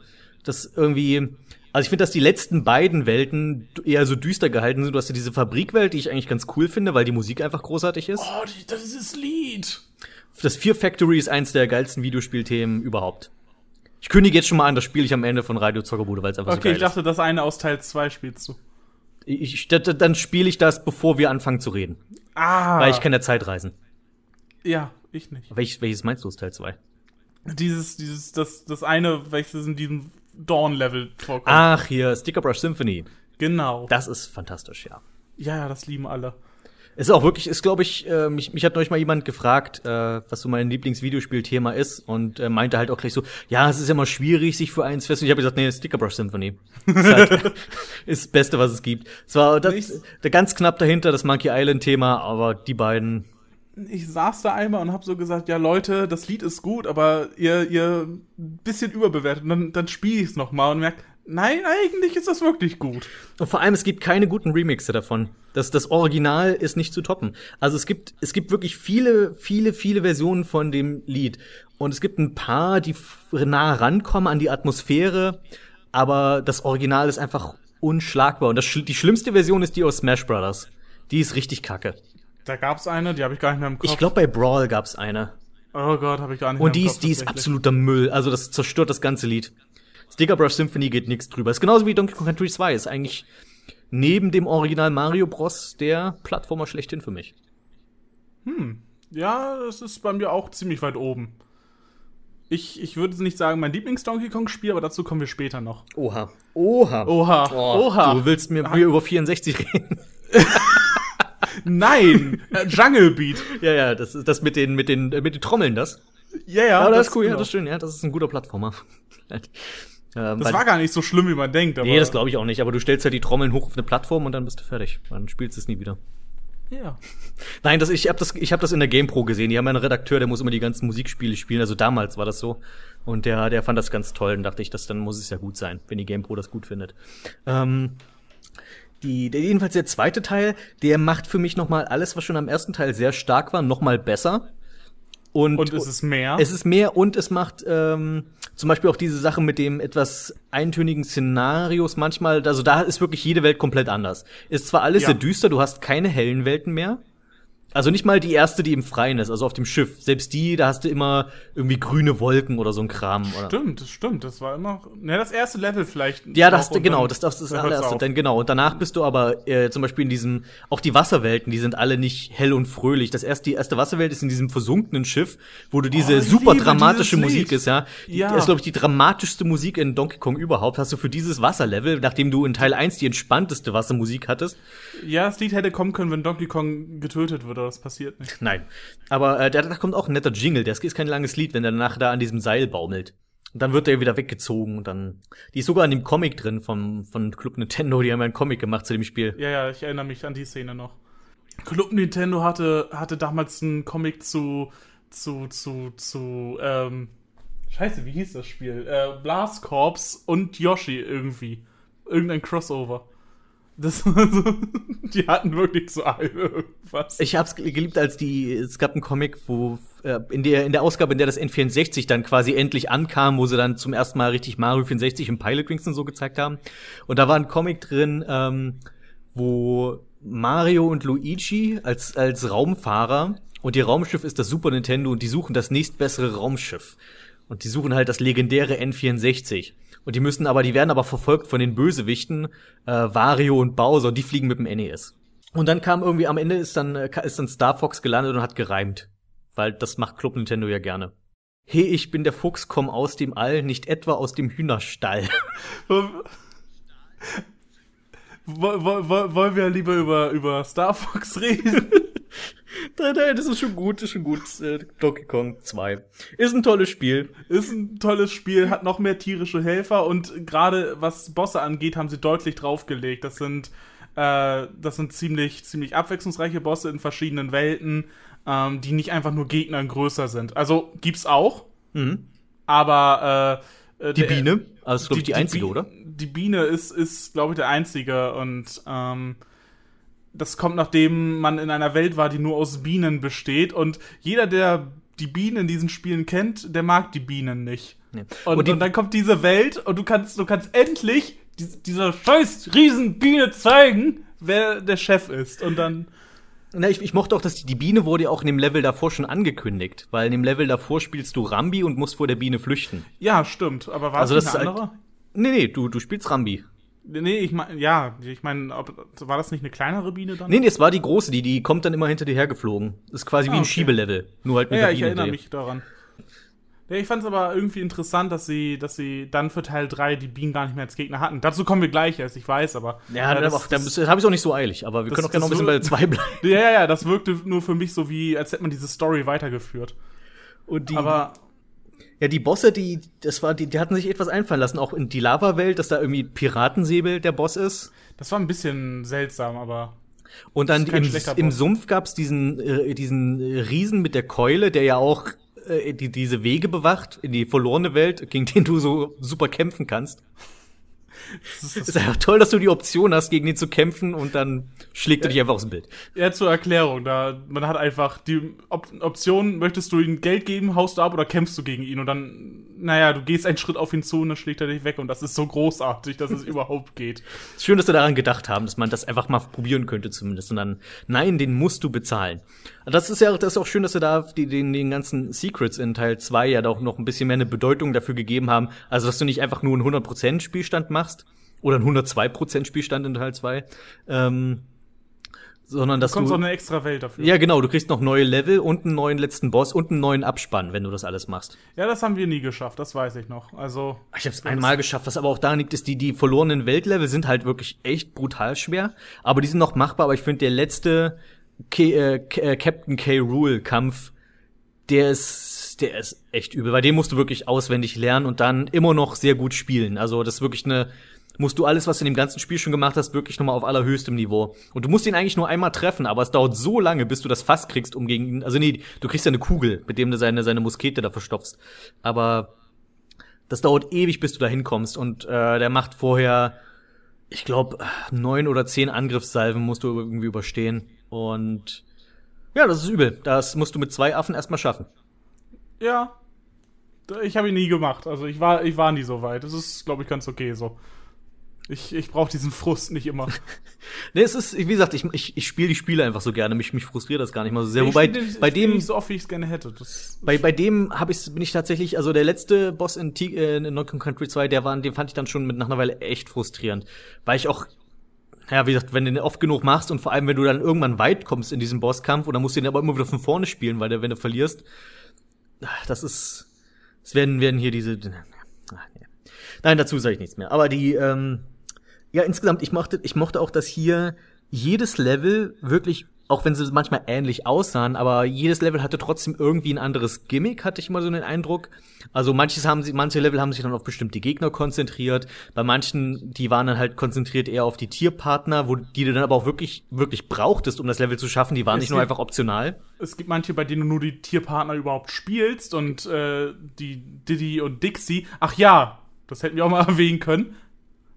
Das irgendwie, also ich finde, dass die letzten beiden Welten eher so düster gehalten sind. Du hast ja diese Fabrikwelt, die ich eigentlich ganz cool finde, weil die Musik einfach großartig ist. oh, die, das ist das Lied. Das Fear Factory ist eins der geilsten Videospielthemen überhaupt. Ich kündige jetzt schon mal an, das spiele ich am Ende von Radio Zockerbude, weil es einfach so Okay, geil ich dachte, das eine aus Teil 2 spielst du. ist. Ich, ich, da- da- dann spiele ich das, bevor wir anfangen zu reden. Ah. Weil ich kann ja Zeit reisen. Ja, ich nicht. Welches, welches meinst du aus Teil 2? Dieses, dieses, das, das eine, welches in diesem Dawn-Level vorkommt. Ach, hier, Sticker Brush Symphony. Genau. Das ist fantastisch, ja. ja, ja, das lieben alle. Es ist auch wirklich, ist glaube ich, äh, mich, mich hat neulich mal jemand gefragt, äh, was so mein Lieblingsvideospielthema ist und äh, meinte halt auch gleich so, ja, es ist ja immer schwierig, sich für eins fest. Und ich habe gesagt, nee, Sticker Brush Symphony. ist, halt, ist das Beste, was es gibt. Es war das, ganz knapp dahinter das Monkey Island Thema, aber die beiden. Ich saß da einmal und hab so gesagt, ja Leute, das Lied ist gut, aber ihr, ihr bisschen überbewertet. Und dann, dann spiele ich es nochmal und merkt, nein, eigentlich ist das wirklich gut. Und vor allem, es gibt keine guten Remixe davon. Das, das Original ist nicht zu toppen. Also es gibt, es gibt wirklich viele, viele, viele Versionen von dem Lied. Und es gibt ein paar, die nah rankommen an die Atmosphäre, aber das Original ist einfach unschlagbar. Und das, die schlimmste Version ist die aus Smash Brothers. Die ist richtig kacke. Da gab's eine, die habe ich gar nicht mehr im Kopf. Ich glaube, bei Brawl gab's eine. Oh Gott, habe ich gar nicht Und mehr die im ist, Kopf. die ist absoluter Müll. Also das zerstört das ganze Lied. Sticker Brush Symphony geht nichts drüber. Ist genauso wie Donkey Kong Country 2. Ist eigentlich neben dem Original Mario Bros. der Plattformer schlechthin für mich. Ja, es ist bei mir auch ziemlich weit oben. Ich, ich würde nicht sagen, mein Lieblings-Donkey Kong-Spiel, aber dazu kommen wir später noch. Oha. Oha. Oha, Oh, oha. Du willst mir, mir über 64 reden. Nein, äh, Jungle Beat. Ja, ja, das ist das mit den, mit den, äh, mit den Trommeln, das. Ja, ja. Ja, das ist cool, ja, genau. das ist schön, ja, das ist ein guter Plattformer. Ähm, Das war gar nicht so schlimm, wie man denkt. Aber nee, das glaube ich auch nicht, aber du stellst ja die Trommeln hoch auf eine Plattform und dann bist du fertig. Dann spielst du es nie wieder. Ja. Nein, das, ich habe das, ich hab das in der GamePro gesehen. Die haben einen Redakteur, der muss immer die ganzen Musikspiele spielen. Also damals war das so. Und der, der fand das ganz toll. Und dachte ich, das, dann muss es ja gut sein, wenn die GamePro das gut findet. Ähm, die, der, jedenfalls der zweite Teil, der macht für mich noch mal alles, was schon am ersten Teil sehr stark war, noch mal besser. Und, Und es ist mehr. es ist mehr und es macht ähm, zum Beispiel auch diese Sache mit dem etwas eintönigen Szenarios manchmal, also da ist wirklich jede Welt komplett anders. Ist zwar alles Ja. sehr düster, du hast keine hellen Welten mehr. Also nicht mal die erste, die im Freien ist, also auf dem Schiff. Selbst die, da hast du immer irgendwie grüne Wolken oder so ein Kram. Oder? Stimmt, das stimmt. Das war immer. Ne, das erste Level vielleicht. Ja, das und genau, das, das ist das allererste. Dann genau. Und danach bist du aber äh, zum Beispiel in diesem, auch die Wasserwelten, die sind alle nicht hell und fröhlich. Das erste, die erste Wasserwelt ist in diesem versunkenen Schiff, wo du diese Oh, super dramatische Musik ist, ja. Ja. Das ist, glaube ich, die dramatischste Musik in Donkey Kong überhaupt. Hast du für dieses Wasserlevel, nachdem du in Teil 1 die entspannteste Wassermusik hattest. Ja, das Lied hätte kommen können, wenn Donkey Kong getötet wird, aber das passiert nicht. Nein. Aber äh, da, da kommt auch ein netter Jingle. Das ist kein langes Lied, wenn der danach da an diesem Seil baumelt. Und dann wird der wieder weggezogen und dann. Die ist sogar in dem Comic drin vom, von Club Nintendo. Die haben ja einen Comic gemacht zu dem Spiel. Ja, ja, ich erinnere mich an die Szene noch. Club Nintendo hatte, hatte damals einen Comic zu, zu, zu, zu, ähm, Scheiße, wie hieß das Spiel? Äh, Blast Corps und Yoshi irgendwie. Irgendein Crossover. Das war so, die hatten wirklich so alle irgendwas. Ich hab's geliebt, als die, es gab einen Comic, wo äh, in der in der Ausgabe, in der das N64 dann quasi endlich ankam, wo sie dann zum ersten Mal richtig Mario 64 im Pilot Wings und so gezeigt haben. Und da war ein Comic drin, ähm, wo Mario und Luigi als als Raumfahrer und ihr Raumschiff ist das Super Nintendo und die suchen das nächstbessere Raumschiff. Und die suchen halt das legendäre N64. Und die müssen aber, die werden aber verfolgt von den Bösewichten, äh, Wario und Bowser, die fliegen mit dem NES. Und dann kam irgendwie, am Ende ist dann, äh, ist dann Star Fox gelandet und hat gereimt. Weil das macht Club Nintendo ja gerne. Hey, ich bin der Fuchs, komm aus dem All, nicht etwa aus dem Hühnerstall. Woll- woll- woll- Wollen wir lieber über, über Star Fox reden? nein, nein, das ist schon gut, ist schon gut. Äh, Donkey Kong 2. Ist ein tolles Spiel. Ist ein tolles Spiel, hat noch mehr tierische Helfer und gerade was Bosse angeht, haben sie deutlich draufgelegt. Das sind, äh, das sind ziemlich, ziemlich abwechslungsreiche Bosse in verschiedenen Welten, ähm, die nicht einfach nur Gegnern größer sind. Also gibt's auch, Mhm. aber äh, äh, Die der- Biene, also ist, glaube ich, die, einzige, Bi- oder? Die Biene ist, ist glaube ich, der einzige und ähm, das kommt, nachdem man in einer Welt war, die nur aus Bienen besteht und jeder, der die Bienen in diesen Spielen kennt, der mag die Bienen nicht. Ja. Und, Und die- und dann kommt diese Welt und du kannst, du kannst endlich dies- dieser scheiß Riesenbiene zeigen, wer der Chef ist. Und dann, Na, ich, ich mochte auch, dass die, die Biene wurde ja auch in dem Level davor schon angekündigt, weil in dem Level davor spielst du Rambi und musst vor der Biene flüchten. ja, stimmt. Aber war Also das das nicht ein ist halt- anderer? Nee, nee, du, du spielst Rambi. Nee, ich meine, ja, ich meine, war das nicht eine kleinere Biene dann? Nee, nee, es war die große, die, die kommt dann immer hinter dir hergeflogen. Ist quasi wie Ah, ein okay. Schiebelevel. Nur halt mit Ja, ja, der ich Biene erinnere mich daran. Ja, ich fand es aber irgendwie interessant, dass sie, dass sie dann für Teil 3 die Bienen gar nicht mehr als Gegner hatten. Dazu kommen wir gleich erst, ich weiß, aber. Ja, äh, das, das, das, das habe ich auch nicht so eilig, aber wir das- können auch gerne noch ein das bisschen bei so- der 2 bleiben. ja, ja, ja, das wirkte nur für mich so wie, als hätte man diese Story weitergeführt. Und die, aber ja, die Bosse, die, das war, die, die hatten sich etwas einfallen lassen, auch in die Lava-Welt, dass da irgendwie Piratensäbel der Boss ist. das war ein bisschen seltsam, aber. Und dann im, im. Sumpf gab's diesen, äh, diesen Riesen mit der Keule, der ja auch äh, die, diese Wege bewacht in die verlorene Welt, gegen den du so super kämpfen kannst. Ist einfach toll, dass du die Option hast, gegen den zu kämpfen und dann schlägt er dich einfach aus dem Bild. Ja, zur Erklärung, da man hat einfach die Op Option, möchtest du ihm Geld geben, haust du ab oder kämpfst du gegen ihn und dann, naja, du gehst einen Schritt auf ihn zu und dann schlägt er dich weg und das ist so großartig, dass es überhaupt geht. Ist schön, dass sie daran gedacht haben, dass man das einfach mal probieren könnte zumindest. Und dann, nein, den musst du bezahlen. Das ist ja das ist auch schön, dass sie da die, den, den ganzen Secrets in Teil 2 ja doch noch ein bisschen mehr eine Bedeutung dafür gegeben haben. Also, dass du nicht einfach nur einen 100% Spielstand machst oder einen 102% Spielstand in Teil 2, ähm, sondern dass Da kommt du... so eine extra Welt dafür. ja, genau, du kriegst noch neue Level und einen neuen letzten Boss und einen neuen Abspann, wenn du das alles machst. Ja, das haben wir nie geschafft, das weiß ich noch. Also, Ich habe es einmal geschafft, was aber auch daran liegt, ist, die, die verlorenen Weltlevel sind halt wirklich echt brutal schwer. Aber die sind noch machbar, aber ich finde, der letzte, K äh, K äh, Captain K. Rule Kampf, der ist, der ist echt übel. Bei dem musst du wirklich auswendig lernen und dann immer noch sehr gut spielen. Also das ist wirklich eine, musst du alles, was du in dem ganzen Spiel schon gemacht hast, wirklich nochmal auf allerhöchstem Niveau. Und du musst ihn eigentlich nur einmal treffen, aber es dauert so lange, bis du das Fass kriegst, um gegen ihn, also nee, du kriegst ja eine Kugel, mit dem du seine, seine Muskete da verstopfst. Aber das dauert ewig, bis du da hinkommst und äh, der macht vorher, ich glaube, neun oder zehn Angriffssalven musst du irgendwie überstehen. Und ja, das ist übel. Das musst du mit zwei Affen erstmal schaffen. Ja. Ich habe ihn nie gemacht. Also ich war, ich war nie so weit. Das ist, glaube ich, ganz okay so. Ich, ich brauche diesen Frust nicht immer. nee, es ist, wie gesagt, ich, ich, ich spiele die Spiele einfach so gerne. Mich, mich frustriert das gar nicht mal so sehr. Ich Wobei den, bei dem nicht so oft, wie ich es gerne hätte. Das, bei, bei dem hab ich, bin ich tatsächlich, also der letzte Boss in, T äh, in Donkey Country 2, der war, den fand ich dann schon mit nach einer Weile echt frustrierend. Weil ich auch ja, wie gesagt, wenn du den oft genug machst und vor allem, wenn du dann irgendwann weit kommst in diesem Bosskampf und dann musst du den aber immer wieder von vorne spielen, weil der, wenn du verlierst, das ist, es werden, werden hier diese, ach, nee. nein, dazu sage ich nichts mehr. Aber die, ähm, ja, insgesamt, ich mochte, ich mochte auch, dass hier jedes Level wirklich, auch wenn sie manchmal ähnlich aussahen, aber jedes Level hatte trotzdem irgendwie ein anderes Gimmick, hatte ich immer so den Eindruck. Also manches haben sie, manche Level haben sich dann auf bestimmte Gegner konzentriert. Bei manchen, die waren dann halt konzentriert eher auf die Tierpartner, wo die du dann aber auch wirklich, wirklich brauchtest, um das Level zu schaffen. Die waren es nicht nur einfach optional. Es gibt manche, bei denen du nur die Tierpartner überhaupt spielst und äh, die Diddy und Dixie. Ach ja, das hätten wir auch mal erwähnen können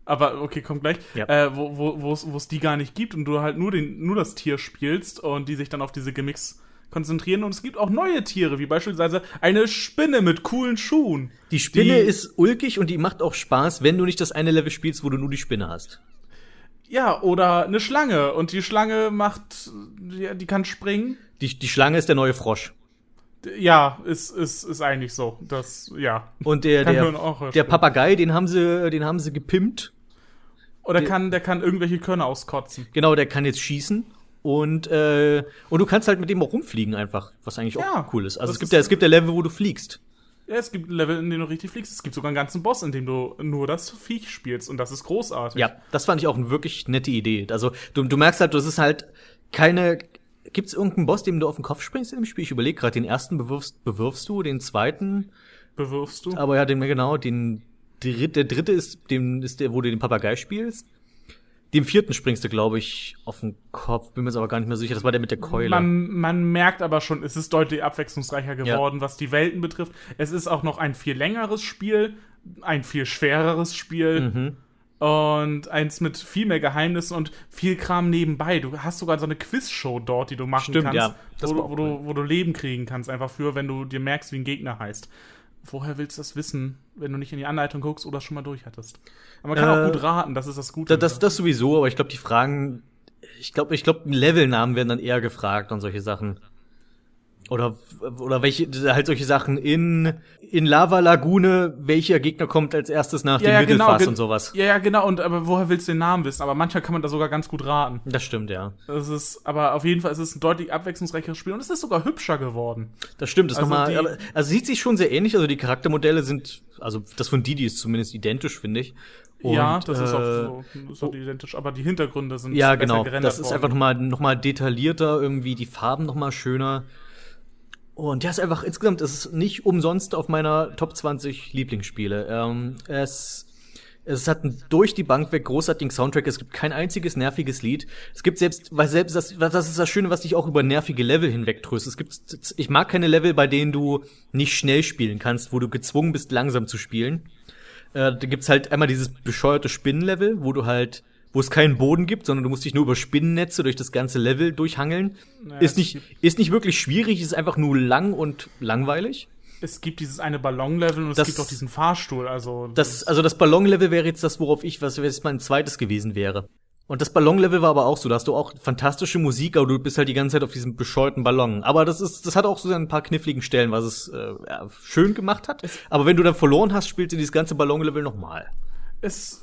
aber okay, kommt gleich, ja. äh, wo es die gar nicht gibt und du halt nur den nur das Tier spielst und die sich dann auf diese Gimmicks konzentrieren und es gibt auch neue Tiere, wie beispielsweise eine Spinne mit coolen Schuhen. Die Spinne die, ist ulkig und die macht auch Spaß, wenn du nicht das eine Level spielst, wo du nur die Spinne hast. Ja, oder eine Schlange und die Schlange macht, die, die kann springen. Die, die Schlange ist der neue Frosch. Ja, ist, ist, ist eigentlich so. Das, ja. Und der, der, der Papagei, den haben sie, den haben sie gepimpt. Oder der, kann, der kann irgendwelche Körner auskotzen. Genau, der kann jetzt schießen. Und, äh, und du kannst halt mit dem auch rumfliegen einfach, was eigentlich ja, auch cool ist. Also es gibt ja, es gibt ja Level, wo du fliegst. Ja, es gibt Level, in denen du richtig fliegst. Es gibt sogar einen ganzen Boss, in dem du nur das Viech spielst. Und das ist großartig. Ja, das fand ich auch eine wirklich nette Idee. Also du, du merkst halt, das ist halt keine, Gibt's irgendeinen Boss, dem du auf den Kopf springst in dem Spiel? Ich überlege gerade, den ersten bewirfst, bewirfst du, den zweiten bewirfst du. Aber ja, den genau, den dritt, der dritte ist, dem ist der, wo du den Papagei spielst. Dem vierten springst du, glaube ich, auf den Kopf. Bin mir jetzt aber gar nicht mehr sicher. Das war der mit der Keule. Man, man merkt aber schon, es ist deutlich abwechslungsreicher geworden, ja. was die Welten betrifft. Es ist auch noch ein viel längeres Spiel, ein viel schwereres Spiel. Mhm und eins mit viel mehr Geheimnissen und viel Kram nebenbei. Du hast sogar so eine Quizshow dort, die du machen Stimmt, kannst, ja. wo, du, wo, du, wo du Leben kriegen kannst, einfach für, wenn du dir merkst, wie ein Gegner heißt. Woher willst du das wissen, wenn du nicht in die Anleitung guckst oder schon mal durchhattest? Aber man kann äh, auch gut raten, das ist das Gute. Das, das sowieso, aber ich glaube, die Fragen, ich glaube, ich glaube, Levelnamen werden dann eher gefragt und solche Sachen. Oder, oder welche, halt solche Sachen in, in Lava Lagune, welcher Gegner kommt als erstes nach ja, dem ja, Mittelfass genau, und sowas. Ja, ja, genau, und aber woher willst du den Namen wissen? Aber manchmal kann man da sogar ganz gut raten. Das stimmt, ja. Es ist, aber auf jeden Fall ist es ein deutlich abwechslungsreicheres Spiel und es ist sogar hübscher geworden. Das stimmt, das also nochmal, aber, also sieht sich schon sehr ähnlich, also die Charaktermodelle sind, also das von Didi ist zumindest identisch, finde ich. Und, ja, das ist auch äh, so, ist auch identisch, aber die Hintergründe sind Ja, genau. Das ist worden. einfach nochmal noch mal detaillierter, irgendwie die Farben nochmal schöner. Und ja, ist einfach insgesamt ist es nicht umsonst auf meiner Top 20 Lieblingsspiele. Ähm, es es hat einen durch die Bank weg großartigen Soundtrack. Es gibt kein einziges nerviges Lied. Es gibt selbst, weil selbst das, das ist das Schöne, was dich auch über nervige Level hinweg tröst. Es gibt, ich mag keine Level, bei denen du nicht schnell spielen kannst, wo du gezwungen bist, langsam zu spielen. Äh, da gibt's halt einmal dieses bescheuerte Spinnenlevel, wo du halt wo es keinen Boden gibt, sondern du musst dich nur über Spinnennetze durch das ganze Level durchhangeln. Naja, ist nicht, ist nicht wirklich schwierig, ist einfach nur lang und langweilig. Es gibt dieses eine Ballonlevel und es das, gibt auch diesen Fahrstuhl, also. Das, also das Ballonlevel wäre jetzt das, worauf ich, was jetzt mein zweites gewesen wäre. Und das Ballonlevel war aber auch so, da hast du auch fantastische Musik, aber du bist halt die ganze Zeit auf diesem bescheuerten Ballon. Aber das ist, das hat auch so ein paar kniffligen Stellen, was es äh, schön gemacht hat. Aber wenn du dann verloren hast, spielst du dieses ganze Ballonlevel nochmal. Es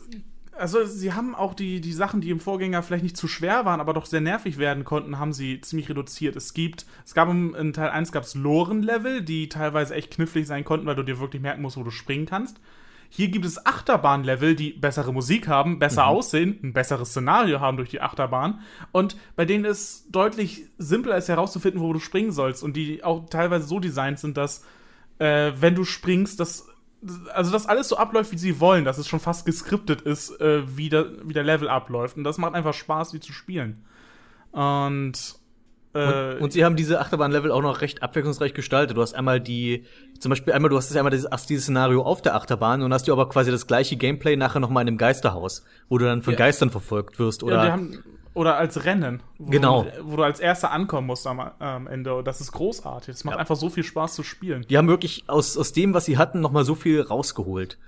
also sie haben auch die, die Sachen, die im Vorgänger vielleicht nicht zu schwer waren, aber doch sehr nervig werden konnten, haben sie ziemlich reduziert. Es gibt, es gab im, in Teil 1 gab es Loren-Level, die teilweise echt knifflig sein konnten, weil du dir wirklich merken musst, wo du springen kannst. Hier gibt es Achterbahnlevel, die bessere Musik haben, besser Mhm. aussehen, ein besseres Szenario haben durch die Achterbahn und bei denen es deutlich simpler ist herauszufinden, wo du springen sollst und die auch teilweise so designt sind, dass äh, wenn du springst, dass also dass alles so abläuft, wie sie wollen, dass es schon fast geskriptet ist, äh, wie, der, wie der Level abläuft und das macht einfach Spaß, die zu spielen. Und äh, Und, und sie haben diese Achterbahn-Level auch noch recht abwechslungsreich gestaltet. Du hast einmal die, zum Beispiel einmal, du hast einmal dieses, hast dieses Szenario auf der Achterbahn und hast du aber quasi das gleiche Gameplay nachher noch mal in einem Geisterhaus, wo du dann von Ja. Geistern verfolgt wirst Ja, oder die haben, oder als Rennen, wo, Genau. du, wo du als Erster ankommen musst am, Ende. Und das ist großartig. Das macht Ja. einfach so viel Spaß zu spielen. die haben wirklich aus, aus dem, was sie hatten, noch mal so viel rausgeholt.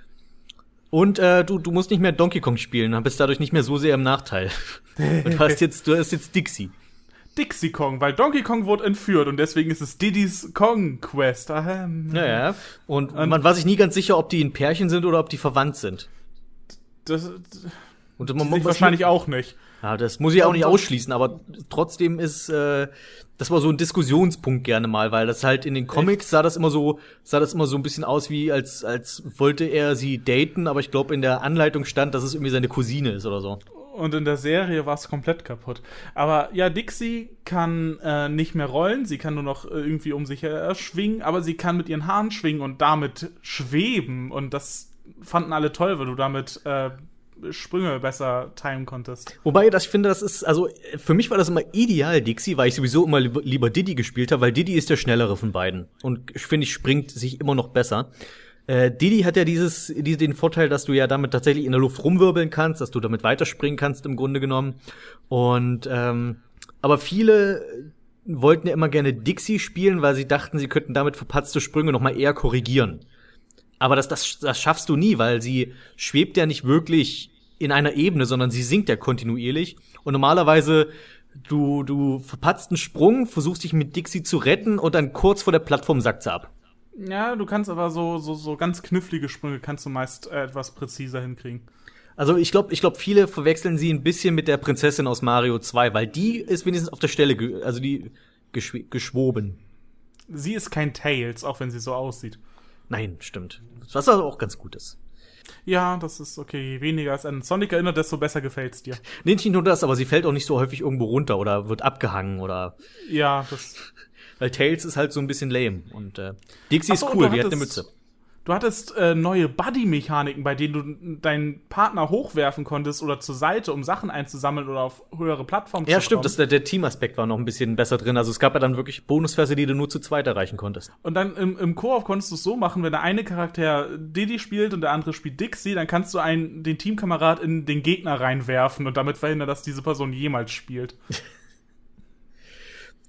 Und äh, du, du musst nicht mehr Donkey Kong spielen, dann bist dadurch nicht mehr so sehr im Nachteil. Und du hast jetzt, du hast jetzt Dixie. Dixie Kong, weil Donkey Kong wurde entführt und deswegen ist es Diddy's Kong Quest. Ahem. Ja, ja. Und, Und- man war sich nie ganz sicher, ob die ein Pärchen sind oder ob die verwandt sind. Das, Und man man wahrscheinlich auch nicht. Ja, das muss ich auch nicht ausschließen, aber trotzdem ist äh, das war so ein Diskussionspunkt gerne mal, weil das halt in den Comics sah das immer so sah das immer so ein bisschen aus wie als als wollte er sie daten, aber ich glaube in der Anleitung stand, dass es irgendwie seine Cousine ist oder so. Und in der Serie war es komplett kaputt. Aber ja, Dixie kann äh, nicht mehr rollen, sie kann nur noch äh, irgendwie um sich her schwingen, aber sie kann mit ihren Haaren schwingen und damit schweben. Und das fanden alle toll, weil du damit äh, Sprünge besser timen konntest. Wobei, das, ich finde, das ist, also für mich war das immer ideal, Dixie, weil ich sowieso immer lieber, Diddy gespielt habe, weil Diddy ist der schnellere von beiden. Und ich finde, ich springt sich immer noch besser. Äh, Diddy hat ja dieses, die, den Vorteil, dass du ja damit tatsächlich in der Luft rumwirbeln kannst, dass du damit weiterspringen kannst im Grunde genommen. Und ähm, aber viele wollten ja immer gerne Dixie spielen, weil sie dachten, sie könnten damit verpatzte Sprünge noch mal eher korrigieren. Aber das, das, das schaffst du nie, weil sie schwebt ja nicht wirklich in einer Ebene, sondern sie sinkt ja kontinuierlich. Und normalerweise, du, du verpatzt einen Sprung, versuchst dich mit Dixie zu retten und dann kurz vor der Plattform sackt sie ab. Ja, du kannst aber so, so, so ganz knifflige Sprünge kannst du meist äh, etwas präziser hinkriegen. Also ich glaube, ich glaub, viele verwechseln sie ein bisschen mit der Prinzessin aus Mario 2, weil die ist wenigstens auf der Stelle, also die geschw geschwoben. Sie ist kein Tails, auch wenn sie so aussieht. Nein, stimmt. Was aber auch ganz gut ist. Ja, das ist okay. Je weniger es an Sonic erinnert, desto besser gefällt's dir. Nee, nicht nur das, aber sie fällt auch nicht so häufig irgendwo runter oder wird abgehangen oder Ja, das. Weil Tails ist halt so ein bisschen lame. Und äh, Dixie Ach ist so, cool, die hat eine Mütze. Du hattest äh, neue Buddy-Mechaniken, bei denen du deinen Partner hochwerfen konntest oder zur Seite, um Sachen einzusammeln oder auf höhere Plattformen Ja, zu stimmt, kommen. das, der, der Teamaspekt war noch ein bisschen besser drin. Also es gab ja dann wirklich Bonusverse, die du nur zu zweit erreichen konntest. Und dann im, im Koop konntest du es so machen, wenn der eine Charakter Diddy spielt und der andere spielt Dixie, dann kannst du einen, den Teamkamerad in den Gegner reinwerfen und damit verhindern, dass diese Person jemals spielt.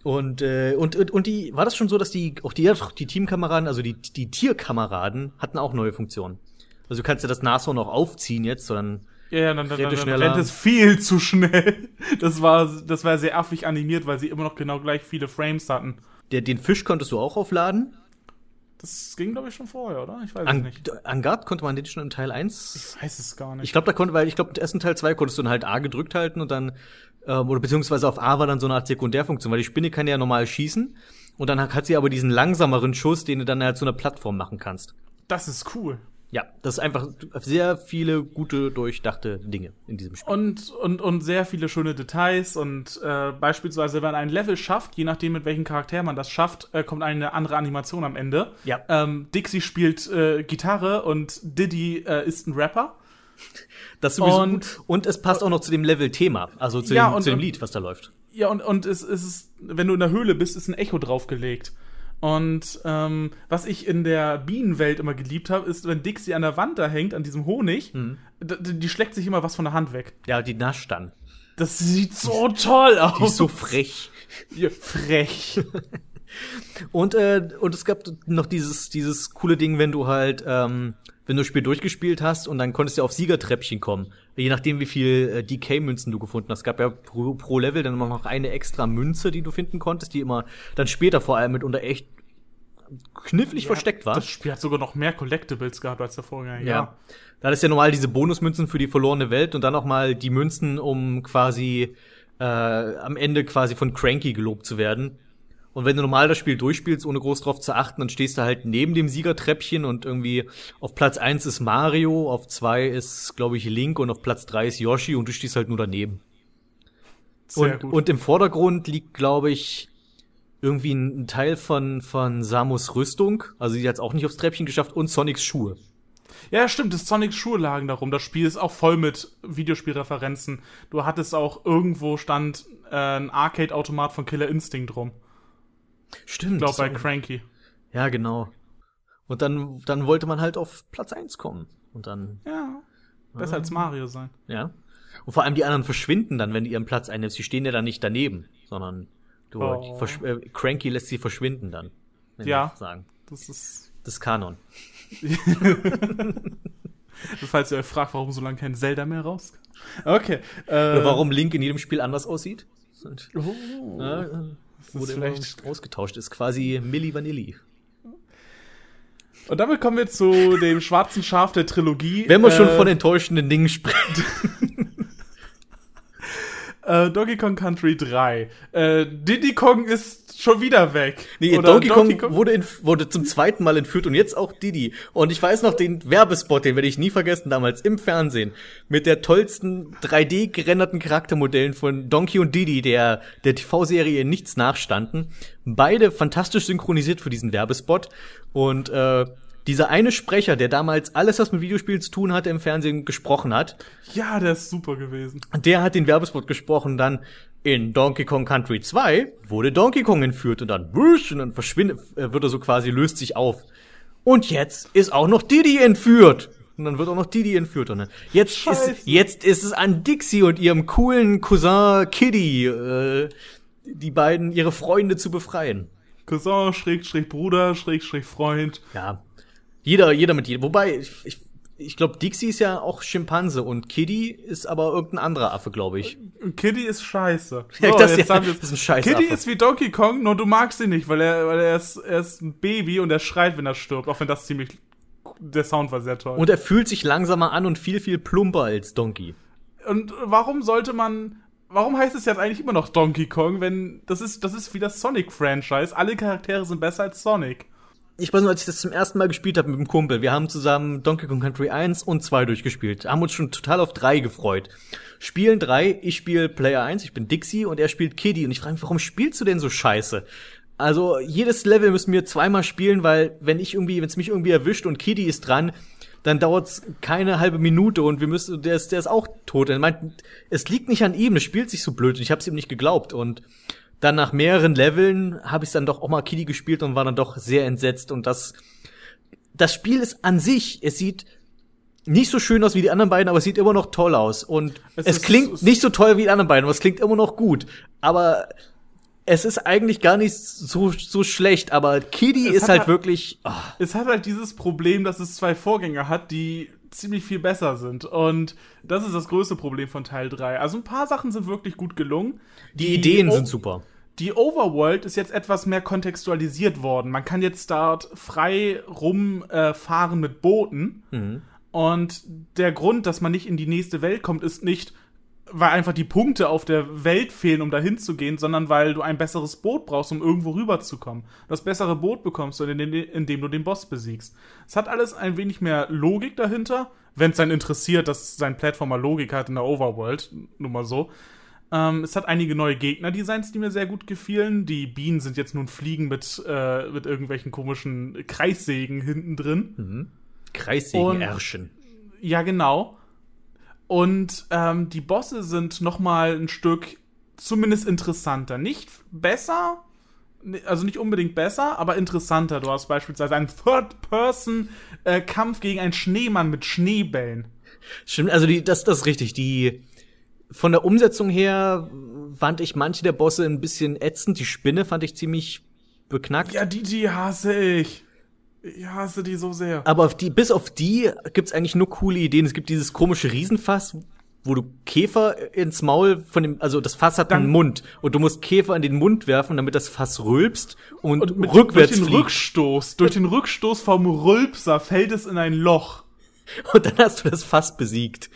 Und, äh, und, und, und die, war das schon so, dass die, auch die, die Teamkameraden, also die, die Tierkameraden, hatten auch neue Funktionen. Also du kannst ja das Nashorn auch aufziehen jetzt, sondern Ja, ja, dann, dann, dann, dann rennt es viel zu schnell. Das war, das war sehr affig animiert, weil sie immer noch genau gleich viele Frames hatten. der, den Fisch konntest du auch aufladen. Das ging, glaube ich, schon vorher, oder? Ich weiß es An, nicht. Angard konnte man den schon im Teil 1 Ich weiß es gar nicht. Ich glaube, da konnte, weil ich glaube, im ersten Teil 2 konntest du dann halt A gedrückt halten und dann, ähm, oder beziehungsweise auf A war dann so eine Art Sekundärfunktion, weil die Spinne kann ja normal schießen und dann hat sie aber diesen langsameren Schuss, den du dann halt zu einer Plattform machen kannst. das ist cool. Ja, das ist einfach sehr viele gute, durchdachte Dinge in diesem Spiel. Und, und, und sehr viele schöne Details und äh, beispielsweise, wenn man ein Level schafft, je nachdem mit welchem Charakter man das schafft, äh, kommt eine andere Animation am Ende. Ja. Ähm, Dixie spielt äh, Gitarre und Diddy äh, ist ein Rapper. Das sowieso und- gut. Und es passt auch noch zu dem Level-Thema, also zu, Ja, dem, und- zu dem Lied, was da läuft. Ja, und, und es, es ist, wenn du in der Höhle bist, ist ein Echo draufgelegt. Und ähm, was ich in der Bienenwelt immer geliebt habe, ist, wenn Dixie an der Wand da hängt, an diesem Honig, Mhm. d- d- die schlägt sich immer was von der Hand weg. Ja, die nascht dann. Das sieht so toll aus. Die ist so frech. Ja, frech. Und, äh, und es gab noch dieses, dieses coole Ding, wenn du halt, ähm, wenn du das Spiel durchgespielt hast und dann konntest du auf Siegertreppchen kommen. Je nachdem, wie viel äh, DK-Münzen du gefunden hast. Es gab ja pro, pro Level dann immer noch eine extra Münze, die du finden konntest, die immer dann später vor allem mitunter echt knifflig versteckt war. Das Spiel hat sogar noch mehr Collectibles gehabt als der Vorgänger. Ja. Ja. Da ist ja normal diese Bonusmünzen für die verlorene Welt und dann noch mal die Münzen, um quasi äh, am Ende quasi von Cranky gelobt zu werden. Und wenn du normal das Spiel durchspielst, ohne groß drauf zu achten, dann stehst du halt neben dem Siegertreppchen und irgendwie auf Platz eins ist Mario, auf zwei ist, glaube ich, Link und auf Platz drei ist Yoshi und du stehst halt nur daneben. Sehr Und, gut. und im Vordergrund liegt, glaube ich, irgendwie ein, Teil von, von Samus Rüstung. Also die hat es auch nicht aufs Treppchen geschafft und Sonics Schuhe. Ja, stimmt, das Sonic Schuhe lagen darum. Das Spiel ist auch voll mit Videospielreferenzen. Du hattest auch irgendwo stand äh, ein Arcade-Automat von Killer Instinct rum. Stimmt. Ich glaube bei Cranky. Ja, genau. Und dann, dann wollte man halt auf Platz eins kommen. Und dann, Ja. Besser als Mario sein. ja. Und vor allem die anderen verschwinden dann, wenn du ihren Platz einnimmst. Die stehen ja dann nicht daneben, sondern du, Oh. äh, Cranky lässt sie verschwinden dann. Ja. Sagen. Das ist. Das ist Kanon. Falls ihr euch fragt, warum so lange kein Zelda mehr raus. Okay. Äh, Oder warum Link in jedem Spiel anders aussieht. Und, Oh. ja, Das wurde immer vielleicht. ausgetauscht. Ist quasi Milli Vanilli. Und damit kommen wir zu dem schwarzen Schaf der Trilogie. Wenn schon Äh, von enttäuschenden Dingen sprechen. äh, Donkey Kong Country 3. Äh, Diddy Kong ist schon wieder weg. Nee, Oder Donkey, Kong, Wurde, entf- wurde zum zweiten Mal entführt und jetzt auch Didi. Und ich weiß noch den Werbespot, den werde ich nie vergessen, damals im Fernsehen. Mit der tollsten 3D gerenderten Charaktermodellen von Donkey und Didi, der der TV-Serie nichts nachstanden. Beide fantastisch synchronisiert für diesen Werbespot. Und äh, dieser eine Sprecher, der damals alles, was mit Videospielen zu tun hatte, im Fernsehen gesprochen hat, Ja, der ist super gewesen. der hat den Werbespot gesprochen, dann in Donkey Kong Country 2 wurde Donkey Kong entführt und dann und dann verschwindet, äh, wird er so quasi, löst sich auf. Und jetzt ist auch noch Didi entführt. Und dann wird auch noch Didi entführt. Und dann, jetzt, Scheiße. ist, jetzt ist es an Dixie und ihrem coolen Cousin Kiddy, äh, die beiden, ihre Freunde zu befreien. Cousin, Schrägstrich Bruder, Schrägstrich Freund. Ja. Jeder, jeder mit jedem. Wobei, ich, ich, ich glaube, Dixie ist ja auch Schimpanse und Kiddy ist aber irgendein anderer Affe, glaube ich. Und Kitty ist scheiße. Ja, So, das- jetzt ja, haben das ist ein scheiß Kitty ist wie Donkey Kong, nur du magst ihn nicht, weil er, weil er ist, er ist ein Baby und er schreit, wenn er stirbt. Auch wenn das ziemlich, der Sound war sehr toll. Und er fühlt sich langsamer an und viel, viel plumper als Donkey. Und warum sollte man, warum heißt es jetzt eigentlich immer noch Donkey Kong, wenn, das ist, das ist wie das Sonic-Franchise. Alle Charaktere sind besser als Sonic. Ich weiß nur, als ich das zum ersten Mal gespielt habe mit dem Kumpel, wir haben zusammen Donkey Kong Country 1 und 2 durchgespielt. Haben uns schon total auf 3 gefreut. Spielen 3, ich spiele Player 1, ich bin Dixie und er spielt Kiddy. Und ich frage mich, warum spielst du denn so scheiße? Also jedes Level müssen wir zweimal spielen, weil wenn ich irgendwie, wenn es mich irgendwie erwischt und Kiddy ist dran, dann dauert's keine halbe Minute und wir müssen, der ist, der ist auch tot. Er meint, es liegt nicht an ihm, es spielt sich so blöd und ich habe es ihm nicht geglaubt. Und dann nach mehreren Leveln habe ich dann doch auch mal Kiddy gespielt und war dann doch sehr entsetzt. Und das, das Spiel ist an sich, es sieht nicht so schön aus wie die anderen beiden, aber es sieht immer noch toll aus. Und Es es, ist- klingt es- nicht so toll wie die anderen beiden, aber es klingt immer noch gut. Aber es ist eigentlich gar nicht so, so schlecht, aber Kiddy ist halt halt- wirklich. ah. Es hat halt dieses Problem, dass es zwei Vorgänger hat, die ziemlich viel besser sind. Und das ist das größte Problem von Teil 3. Also ein paar Sachen sind wirklich gut gelungen. die Ideen O- sind super. Die Overworld ist jetzt etwas mehr kontextualisiert worden. Man kann jetzt dort frei rumfahren äh, mit Booten. Mhm. Und der Grund, dass man nicht in die nächste Welt kommt, ist nicht, weil einfach die Punkte auf der Welt fehlen, um dahin zu gehen, sondern weil du ein besseres Boot brauchst, um irgendwo rüberzukommen. Das bessere Boot bekommst du, indem, du den Boss besiegst. Es hat alles ein wenig mehr Logik dahinter, wenn es einen interessiert, dass sein Plattformer Logik hat in der Overworld, nur mal so. Ähm, es hat einige neue Gegnerdesigns, die mir sehr gut gefielen. Die Bienen sind jetzt nun Fliegen mit, äh, mit irgendwelchen komischen Kreissägen hinten drin. Kreissägen-Ärschen. Ja, genau. Und ähm, die Bosse sind noch mal ein Stück zumindest interessanter. Nicht besser, also nicht unbedingt besser, aber interessanter. Du hast beispielsweise einen Third-Person-Kampf gegen einen Schneemann mit Schneebällen. Stimmt, also die, das, das ist richtig. Die von der Umsetzung her fand ich manche der Bosse ein bisschen ätzend. Die Spinne fand ich ziemlich beknackt. Ja, die, die hasse ich. Ich hasse die so sehr. Aber auf die, bis auf die gibt's eigentlich nur coole Ideen. Es gibt dieses komische Riesenfass, wo du Käfer ins Maul von dem, also das Fass hat Dann- einen Mund und du musst Käfer in den Mund werfen, damit das Fass rülpst und, Und mit, rückwärts durch den fliegt. Rückstoß, durch den Rückstoß vom Rülpser fällt es in ein Loch. Und dann hast du das Fass besiegt.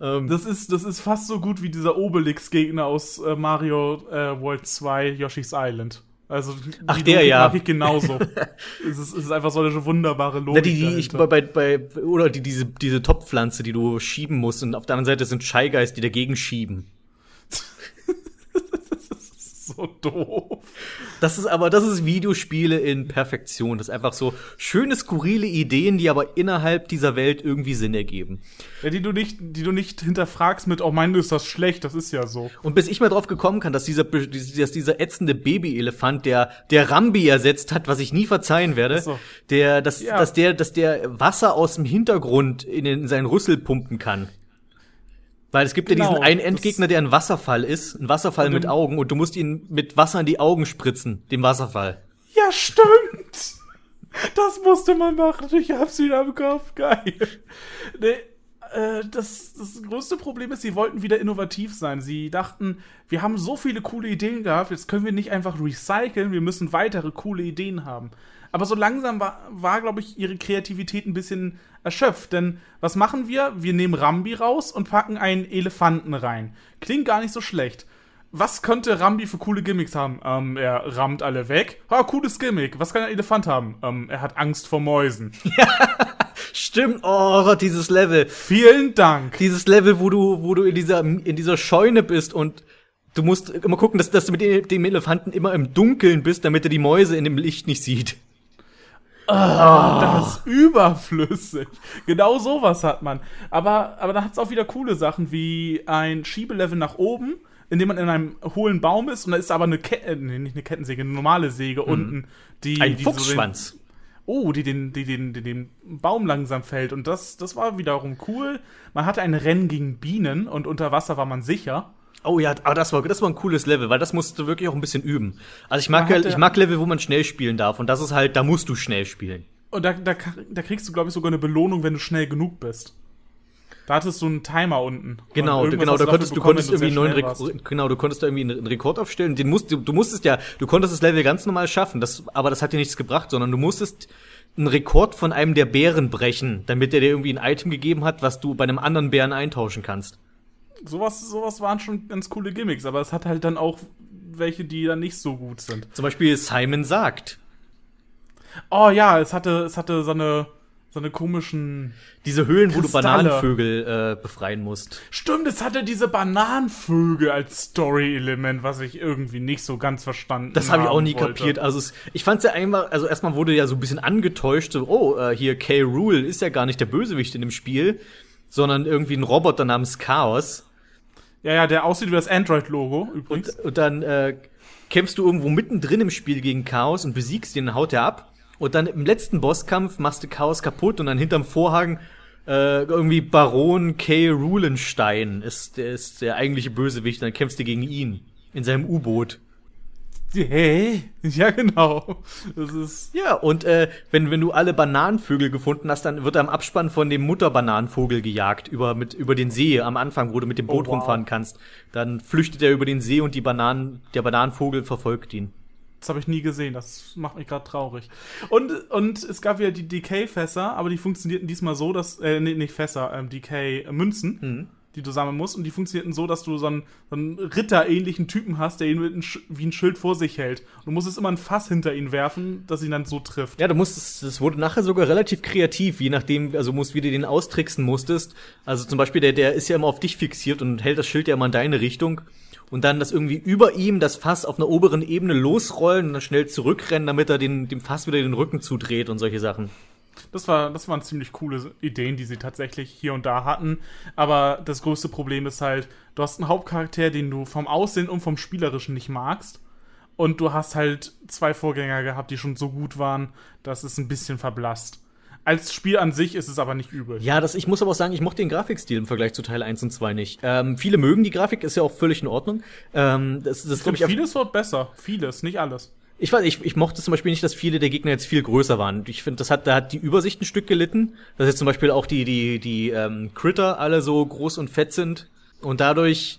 Ähm, Das ist, das ist fast so gut wie dieser Obelix-Gegner aus äh, Mario äh, World 2 Yoshi's Island. Also Ach, der, Logik ja. mag ich genauso. es, ist, es ist einfach so eine wunderbare Logik. Na, die, die ich bei, bei, oder die, diese, diese Topfpflanze, die du schieben musst, und auf der anderen Seite sind Shy Guys, die dagegen schieben. so doof. Das ist aber, das ist Videospiele in Perfektion. Das ist einfach so schöne, skurrile Ideen, die aber innerhalb dieser Welt irgendwie Sinn ergeben. Ja, die du nicht, die du nicht hinterfragst mit, oh mein, ist das schlecht, das ist ja so. Und bis ich mal drauf gekommen kann, dass dieser, dass dieser ätzende Babyelefant, der, der Rambi ersetzt hat, was ich nie verzeihen werde, so. der, dass, Ja. dass der, dass der Wasser aus dem Hintergrund in, in seinen Rüssel pumpen kann. Weil es gibt ja Genau, diesen einen das- Endgegner, der ein Wasserfall ist, ein Wasserfall mit Augen, und du musst ihn mit Wasser in die Augen spritzen, dem Wasserfall. Ja, stimmt. Das musste man machen. Ich hab's wieder im Kopf. Geil. Nee, äh, das, das größte Problem ist, sie wollten wieder innovativ sein. Sie dachten, wir haben so viele coole Ideen gehabt, jetzt können wir nicht einfach recyceln, wir müssen weitere coole Ideen haben. Aber so langsam war, war glaube ich, ihre Kreativität ein bisschen erschöpft. Denn was machen wir? Wir nehmen Rambi raus und packen einen Elefanten rein. Klingt gar nicht so schlecht. Was könnte Rambi für coole Gimmicks haben? Ähm, er rammt alle weg. Ha, cooles Gimmick. Was kann ein Elefant haben? Ähm, er hat Angst vor Mäusen. Stimmt, oh dieses Level. Vielen Dank. Dieses Level, wo du, wo du in dieser, in dieser Scheune bist und du musst immer gucken, dass, dass du mit dem Elefanten immer im Dunkeln bist, damit er die Mäuse in dem Licht nicht sieht. Das ist überflüssig. Genau sowas hat man. Aber, aber da hat es auch wieder coole Sachen wie ein Schiebelevel nach oben, in dem man in einem hohlen Baum ist und da ist aber eine Kette, äh, nee, nicht eine Kettensäge, eine normale Säge unten, die Mhm. Ein die so Fuchsschwanz. den, oh, die den, die den, die den Baum langsam fällt und das, das war wiederum cool. Man hatte ein Rennen gegen Bienen und unter Wasser war man sicher. Oh ja, aber das war, das war ein cooles Level, weil das musst du wirklich auch ein bisschen üben. Also ich mag, hatte- ich mag Level, wo man schnell spielen darf und das ist halt, da musst du schnell spielen. Und da, da, da kriegst du, glaube ich, sogar eine Belohnung, wenn du schnell genug bist. Da hattest du einen Timer unten. Genau, genau, da konntest, du konntest irgendwie einen neuen Rekord, genau, du konntest da irgendwie einen Rekord aufstellen. Den musst, du, du musstest ja, du konntest das Level ganz normal schaffen, das, aber das hat dir nichts gebracht, sondern du musstest einen Rekord von einem der Bären brechen, damit der dir irgendwie ein Item gegeben hat, was du bei einem anderen Bären eintauschen kannst. Sowas, sowas waren schon ganz coole Gimmicks, aber es hat halt dann auch welche, die dann nicht so gut sind. Zum Beispiel Simon sagt. Oh ja, es hatte, es hatte so eine, so eine komischen. Diese Höhlen, wo du Kristalle. Bananenvögel äh, befreien musst. Stimmt, es hatte diese Bananenvögel als Story-Element, was ich irgendwie nicht so ganz verstanden Das habe ich auch nie wollte. kapiert. Also es, ich fand's ja einfach, also erstmal wurde ja so ein bisschen angetäuscht, so, oh, äh, hier K. Rule ist ja gar nicht der Bösewicht in dem Spiel, sondern irgendwie ein Roboter namens Chaos. Ja, ja, der aussieht wie das Android-Logo übrigens. Und, und dann äh, kämpfst du irgendwo mittendrin im Spiel gegen Chaos und besiegst ihn, dann haut er ab. Und dann im letzten Bosskampf machst du Chaos kaputt und dann hinterm Vorhang äh, irgendwie Baron K. Rulenstein ist der, ist der eigentliche Bösewicht. Und dann kämpfst du gegen ihn in seinem U-Boot. Hey, ja genau. Das ist Ja, und äh, wenn, wenn du alle Bananenvögel gefunden hast, dann wird er im Abspann von dem Mutterbananenvogel gejagt über, mit, über den See am Anfang, wo du mit dem Boot Oh, wow. rumfahren kannst. Dann flüchtet er über den See und die Bananen, der Bananenvogel verfolgt ihn. Das habe ich nie gesehen, das macht mich gerade traurig. Und, und es gab ja die DK-Fässer, aber die funktionierten diesmal so, dass, äh, nee, nicht Fässer, ähm, DK-Münzen, Mhm. Die du sammeln musst. Und die funktionierten so, dass du so einen, so einen Ritter-ähnlichen Typen hast, der ihn ein wie ein Schild vor sich hält. Du musstest immer ein Fass hinter ihn werfen, das ihn dann so trifft. Ja, du musstest, das wurde nachher sogar relativ kreativ, je nachdem, also musst, wie du den austricksen musstest. Also zum Beispiel, der, der ist ja immer auf dich fixiert und hält das Schild ja immer in deine Richtung. Und dann das irgendwie über ihm das Fass auf einer oberen Ebene losrollen und dann schnell zurückrennen, damit er den, dem Fass wieder den Rücken zudreht und solche Sachen. Das, war, das waren ziemlich coole Ideen, die sie tatsächlich hier und da hatten. Aber das größte Problem ist halt, du hast einen Hauptcharakter, den du vom Aussehen und vom Spielerischen nicht magst. Und du hast halt zwei Vorgänger gehabt, die schon so gut waren, dass es ein bisschen verblasst. Als Spiel an sich ist es aber nicht übel. Ja, das, ich muss aber auch sagen, ich mochte den Grafikstil im Vergleich zu Teil 1 und 2 nicht. Ähm, viele mögen die Grafik, ist ja auch völlig in Ordnung. Ähm, das, das Ich ich, vieles wird besser. Vieles, nicht alles. Ich weiß, ich, ich mochte zum Beispiel nicht, dass viele der Gegner jetzt viel größer waren. Ich finde, das hat, da hat die Übersicht ein Stück gelitten. Dass jetzt zum Beispiel auch die, die, die ähm, Critter alle so groß und fett sind. Und dadurch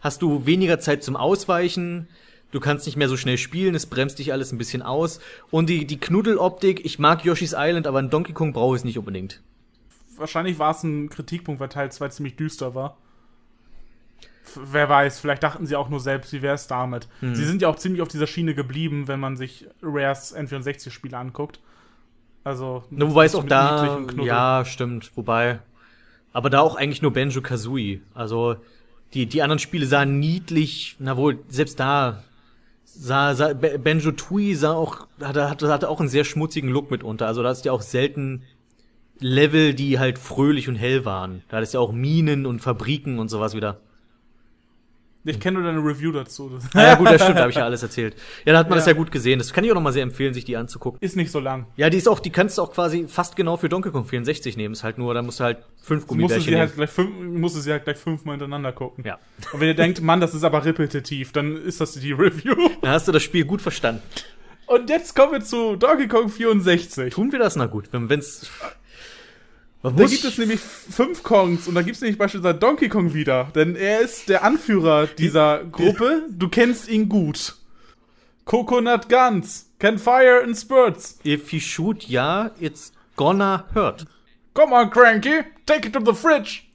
hast du weniger Zeit zum Ausweichen. Du kannst nicht mehr so schnell spielen, es bremst dich alles ein bisschen aus. Und die, die Knuddeloptik, ich mag Yoshi's Island, aber in Donkey Kong brauche ich es nicht unbedingt. Wahrscheinlich war es ein Kritikpunkt, weil Teil 2 ziemlich düster war. Wer weiß, vielleicht dachten sie auch nur selbst, wie wäre es damit. Hm. Sie sind ja auch ziemlich auf dieser Schiene geblieben, wenn man sich Rares N64-Spiele anguckt. Also. Ne, wobei es auch da, ja, stimmt, wobei, aber da auch eigentlich nur Benjo Kazooie. Also die die anderen Spiele sahen niedlich, na wohl selbst da sah, sah Be- Benjo Tui sah auch hatte, hatte hatte auch einen sehr schmutzigen Look mitunter. Also da ist ja auch selten Level, die halt fröhlich und hell waren. Da ist ja auch Minen und Fabriken und sowas wieder. Ich kenne nur deine Review dazu. Ah, ja gut, das stimmt, da habe ich ja alles erzählt. Ja, da hat man Ja. das ja gut gesehen. Das kann ich auch noch mal sehr empfehlen, sich die anzugucken. ist nicht so lang. Ja, die ist auch, die kannst du auch quasi fast genau für Donkey Kong 64 nehmen. Ist halt nur, da musst du halt fünf Du musst Gummibärchen sie nehmen. halt gleich fünf, musst sie halt gleich fünfmal hintereinander gucken. Ja. Und wenn ihr denkt, Mann, das ist aber repetitiv, dann ist das die Review. Da hast du das Spiel gut verstanden. Und jetzt kommen wir zu Donkey Kong 64. Tun wir das na gut, wenn wenn's. Man Da gibt es nämlich fünf Kongs und da gibt es nämlich beispielsweise Donkey Kong wieder, denn er ist der Anführer dieser Gruppe. Du kennst ihn gut. Coconut Guns, can fire in spurts. If you shoot, ja, it's gonna hurt. Come on, Cranky, take it to the fridge.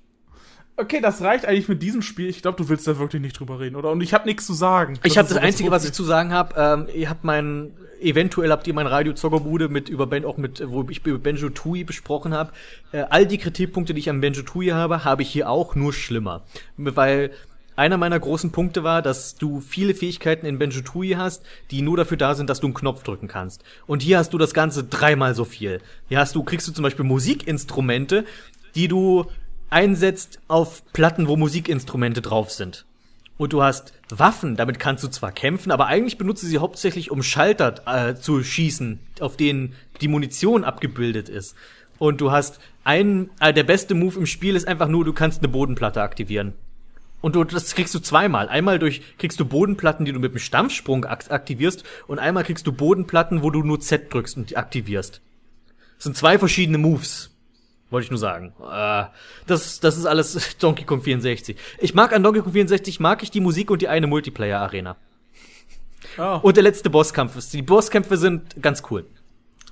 Okay, das reicht eigentlich mit diesem Spiel. Ich glaube, du willst da wirklich nicht drüber reden, oder? Und ich habe nichts zu sagen. Ich habe das so Einzige, was ich zu sagen habe, ähm, ihr habt mein, eventuell habt ihr mein Radio Zockerbude mit über Ben, auch mit, wo ich über Benjo Tui besprochen habe. Äh, all die Kritikpunkte, die ich an Benjo Tui habe, habe ich hier auch nur schlimmer. Weil einer meiner großen Punkte war, dass du viele Fähigkeiten in Benjo Tui hast, die nur dafür da sind, dass du einen Knopf drücken kannst. Und hier hast du das Ganze dreimal so viel. Hier hast du, kriegst du zum Beispiel Musikinstrumente, die du einsetzt auf Platten, wo Musikinstrumente drauf sind. Und du hast Waffen, damit kannst du zwar kämpfen, aber eigentlich benutzt du sie hauptsächlich, um Schalter äh, zu schießen, auf denen die Munition abgebildet ist. Und du hast einen, äh, der beste Move im Spiel ist einfach nur, du kannst eine Bodenplatte aktivieren. Und du, das kriegst du zweimal. Einmal durch kriegst du Bodenplatten, die du mit dem Stampfsprung ak aktivierst, und einmal kriegst du Bodenplatten, wo du nur Z drückst und die aktivierst. Das sind zwei verschiedene Moves. Wollte ich nur sagen. Äh, das, das ist alles Donkey Kong 64. Ich mag an Donkey Kong 64, mag ich die Musik und die eine Multiplayer-Arena. Oh. Und der letzte Bosskampf ist. Die Bosskämpfe sind ganz cool.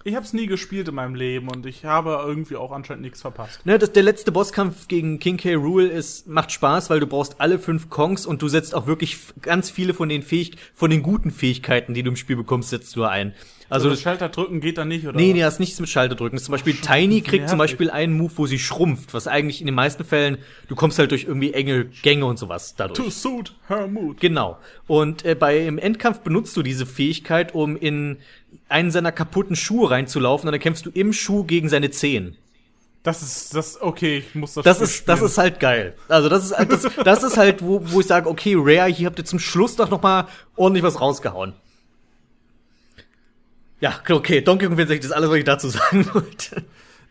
Ich habe es nie gespielt in meinem Leben und ich habe irgendwie auch anscheinend nichts verpasst. Ne, das, der letzte Bosskampf gegen King K. Rule ist, macht Spaß, weil du brauchst alle fünf Kongs und du setzt auch wirklich ganz viele von den Fähig von den guten Fähigkeiten, die du im Spiel bekommst, setzt du ein. Also, Also das Schalter drücken geht da nicht, oder? Nee, nee, das ist nichts mit Schalter drücken. Das zum Beispiel Tiny kriegt zum nervig. Beispiel einen Move, wo sie schrumpft, was eigentlich in den meisten Fällen, du kommst halt durch irgendwie enge Gänge und sowas dadurch. To suit her mood. Genau. Und äh, bei im Endkampf benutzt du diese Fähigkeit, um in einen seiner kaputten Schuhe reinzulaufen und dann kämpfst du im Schuh gegen seine Zehen. Das ist, das, okay, ich muss das Das ist, das spielen. ist halt geil. Also das ist, halt- das, das ist halt, wo, wo ich sage, okay, Rare, hier habt ihr zum Schluss doch noch mal ordentlich was rausgehauen. Ja, okay, Donkey Kong 64 ist alles, was ich dazu sagen wollte.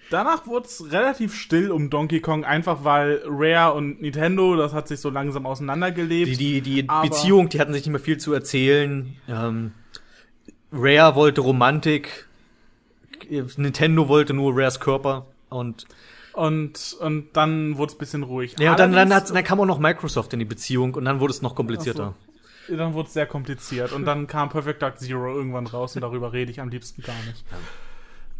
Danach wurde es relativ still um Donkey Kong, einfach weil Rare und Nintendo, das hat sich so langsam auseinandergelebt. Die, die, die Beziehung, die hatten sich nicht mehr viel zu erzählen. Ähm, Rare wollte Romantik, Nintendo wollte nur Rares Körper und und, und dann wurde es ein bisschen ruhig. ja, und dann, dann, dann kam auch noch Microsoft in die Beziehung und dann wurde es noch komplizierter. Dann wurde es sehr kompliziert. Und dann kam Perfect Dark Zero irgendwann raus und darüber rede ich am liebsten gar nicht.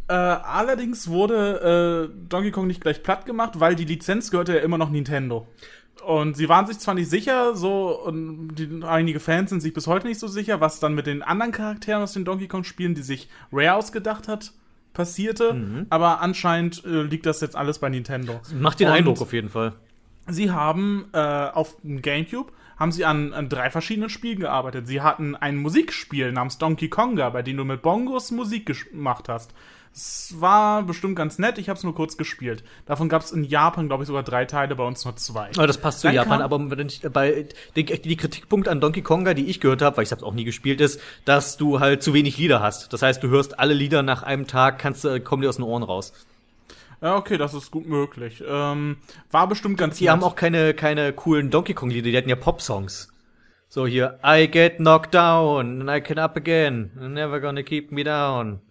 Äh, allerdings wurde äh, Donkey Kong nicht gleich platt gemacht, weil die Lizenz gehörte ja immer noch Nintendo. Und sie waren sich zwar nicht sicher, so, und die, einige Fans sind sich bis heute nicht so sicher, was dann mit den anderen Charakteren aus den Donkey Kong-Spielen, die sich Rare ausgedacht hat, passierte. Aber anscheinend äh, liegt das jetzt alles bei Nintendo. Macht den Und- Eindruck auf jeden Fall. Sie haben äh, auf dem GameCube haben sie an, an drei verschiedenen Spielen gearbeitet. Sie hatten ein Musikspiel namens Donkey Konga, bei dem du mit Bongos Musik gemacht hast. Es war bestimmt ganz nett, ich habe es nur kurz gespielt. Davon gab es in Japan, glaube ich, sogar drei Teile, bei uns nur zwei. Aber das passt zu Dann Japan, aber wenn ich, bei die, die Kritikpunkt an Donkey Konga, die ich gehört habe, weil ich habe auch nie gespielt, ist, dass du halt zu wenig Lieder hast. Das heißt, du hörst alle Lieder nach einem Tag, kannst du kommen dir aus den Ohren raus. Ja, okay, das ist gut möglich. Ähm, war bestimmt ganz Die haben auch keine keine coolen Donkey Kong Lieder, die hatten ja Pop-Songs. So hier I get knocked down and I can up again. Never gonna keep me down.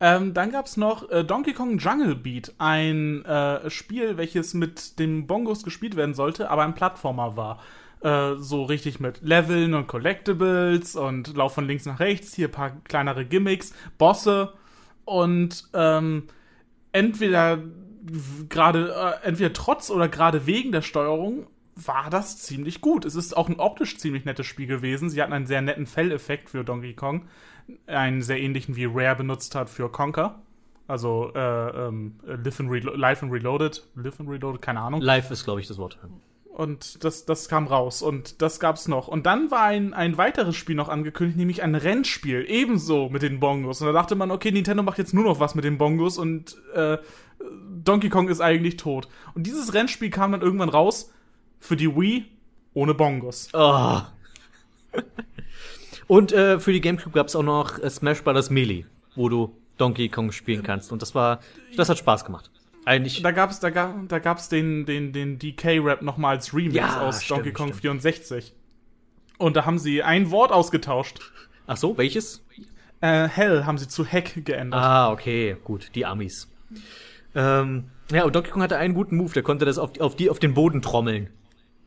Ähm, dann gab's noch äh, Donkey Kong Jungle Beat, ein äh, Spiel, welches mit dem Bongos gespielt werden sollte, aber ein Plattformer war. Äh, so richtig mit Leveln und Collectibles und Lauf von links nach rechts, hier ein paar kleinere Gimmicks, Bosse und ähm, entweder gerade äh, entweder trotz oder gerade wegen der Steuerung war das ziemlich gut. Es ist auch ein optisch ziemlich nettes Spiel gewesen. Sie hatten einen sehr netten Felleffekt für Donkey Kong. Einen sehr ähnlichen wie Rare benutzt hat für Conker. Also äh, ähm, Live and Reloaded. Live and Reloaded, keine Ahnung. Live ist, glaube ich, das Wort. Und das, das kam raus und das gab's noch. Und dann war ein, ein weiteres Spiel noch angekündigt, nämlich ein Rennspiel, ebenso mit den Bongos. Und da dachte man, okay, Nintendo macht jetzt nur noch was mit den Bongos und äh, Donkey Kong ist eigentlich tot. Und dieses Rennspiel kam dann irgendwann raus für die Wii ohne Bongos. Oh. und äh, für die GameCube gab's auch noch äh, Smash Bros. Melee, wo du Donkey Kong spielen kannst. Und das war, das hat Spaß gemacht. Eigentlich. Da gab's, da gab, da gab's den, den, den DK-Rap nochmal als Remix ja, aus stimmt, Donkey Kong stimmt. 64. Und da haben sie ein Wort ausgetauscht. Ach so, welches? Äh, Hell haben sie zu Heck geändert. Ah, okay, gut, die Amis. Ähm, ja, und Donkey Kong hatte einen guten Move, der konnte das auf, auf, die, auf den Boden trommeln.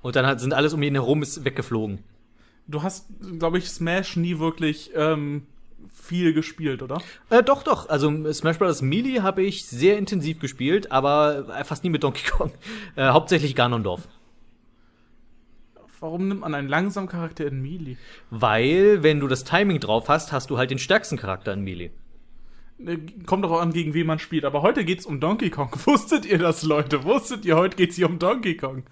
Und dann hat, sind alles um ihn herum ist weggeflogen. Du hast, glaube ich, Smash nie wirklich ähm, viel gespielt, oder? Äh, doch, doch. Also Smash Bros. Melee habe ich sehr intensiv gespielt, aber äh, fast nie mit Donkey Kong. Äh, hauptsächlich Ganondorf. Warum nimmt man einen langsamen Charakter in Melee? Weil, wenn du das Timing drauf hast, hast du halt den stärksten Charakter in Melee. Äh, kommt doch auch an, gegen wen man spielt. Aber heute geht's um Donkey Kong. Wusstet ihr das, Leute? Wusstet ihr, heute geht's hier um Donkey Kong?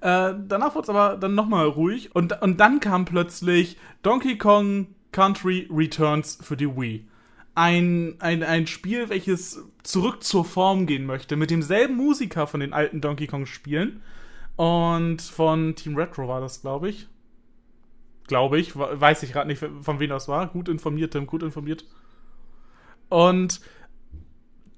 Äh, danach wurde es aber dann nochmal ruhig. Und, und dann kam plötzlich Donkey Kong Country Returns für die Wii. Ein, ein, ein Spiel, welches zurück zur Form gehen möchte, mit demselben Musiker von den alten Donkey Kong-Spielen. Und von Team Retro war das, glaube ich. Glaube ich, weiß ich gerade nicht, von wem das war. Gut informiert, Tim, gut informiert. Und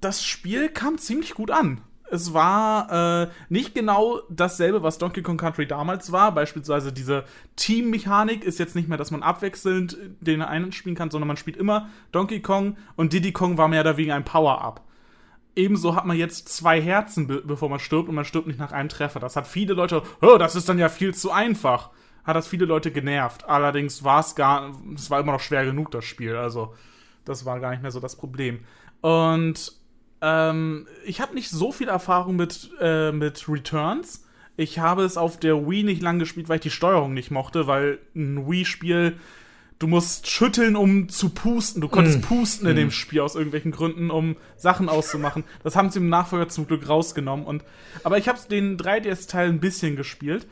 das Spiel kam ziemlich gut an es war äh, nicht genau dasselbe, was Donkey Kong Country damals war. Beispielsweise diese Team-Mechanik ist jetzt nicht mehr, dass man abwechselnd den einen spielen kann, sondern man spielt immer Donkey Kong und Diddy Kong war mehr oder weniger ein Power-Up. Ebenso hat man jetzt zwei Herzen, be bevor man stirbt und man stirbt nicht nach einem Treffer. Das hat viele Leute, oh, das ist dann ja viel zu einfach. Hat das viele Leute genervt. Allerdings war es gar, es war immer noch schwer genug, das Spiel. Also, das war gar nicht mehr so das Problem. Und ähm, ich habe nicht so viel Erfahrung mit, äh, mit Returns. Ich habe es auf der Wii nicht lang gespielt, weil ich die Steuerung nicht mochte, weil ein Wii-Spiel, du musst schütteln, um zu pusten. Du konntest mm. pusten in mm. dem Spiel aus irgendwelchen Gründen, um Sachen auszumachen. Das haben sie im Nachfolger zum Glück rausgenommen. Und, aber ich habe den 3DS-Teil ein bisschen gespielt.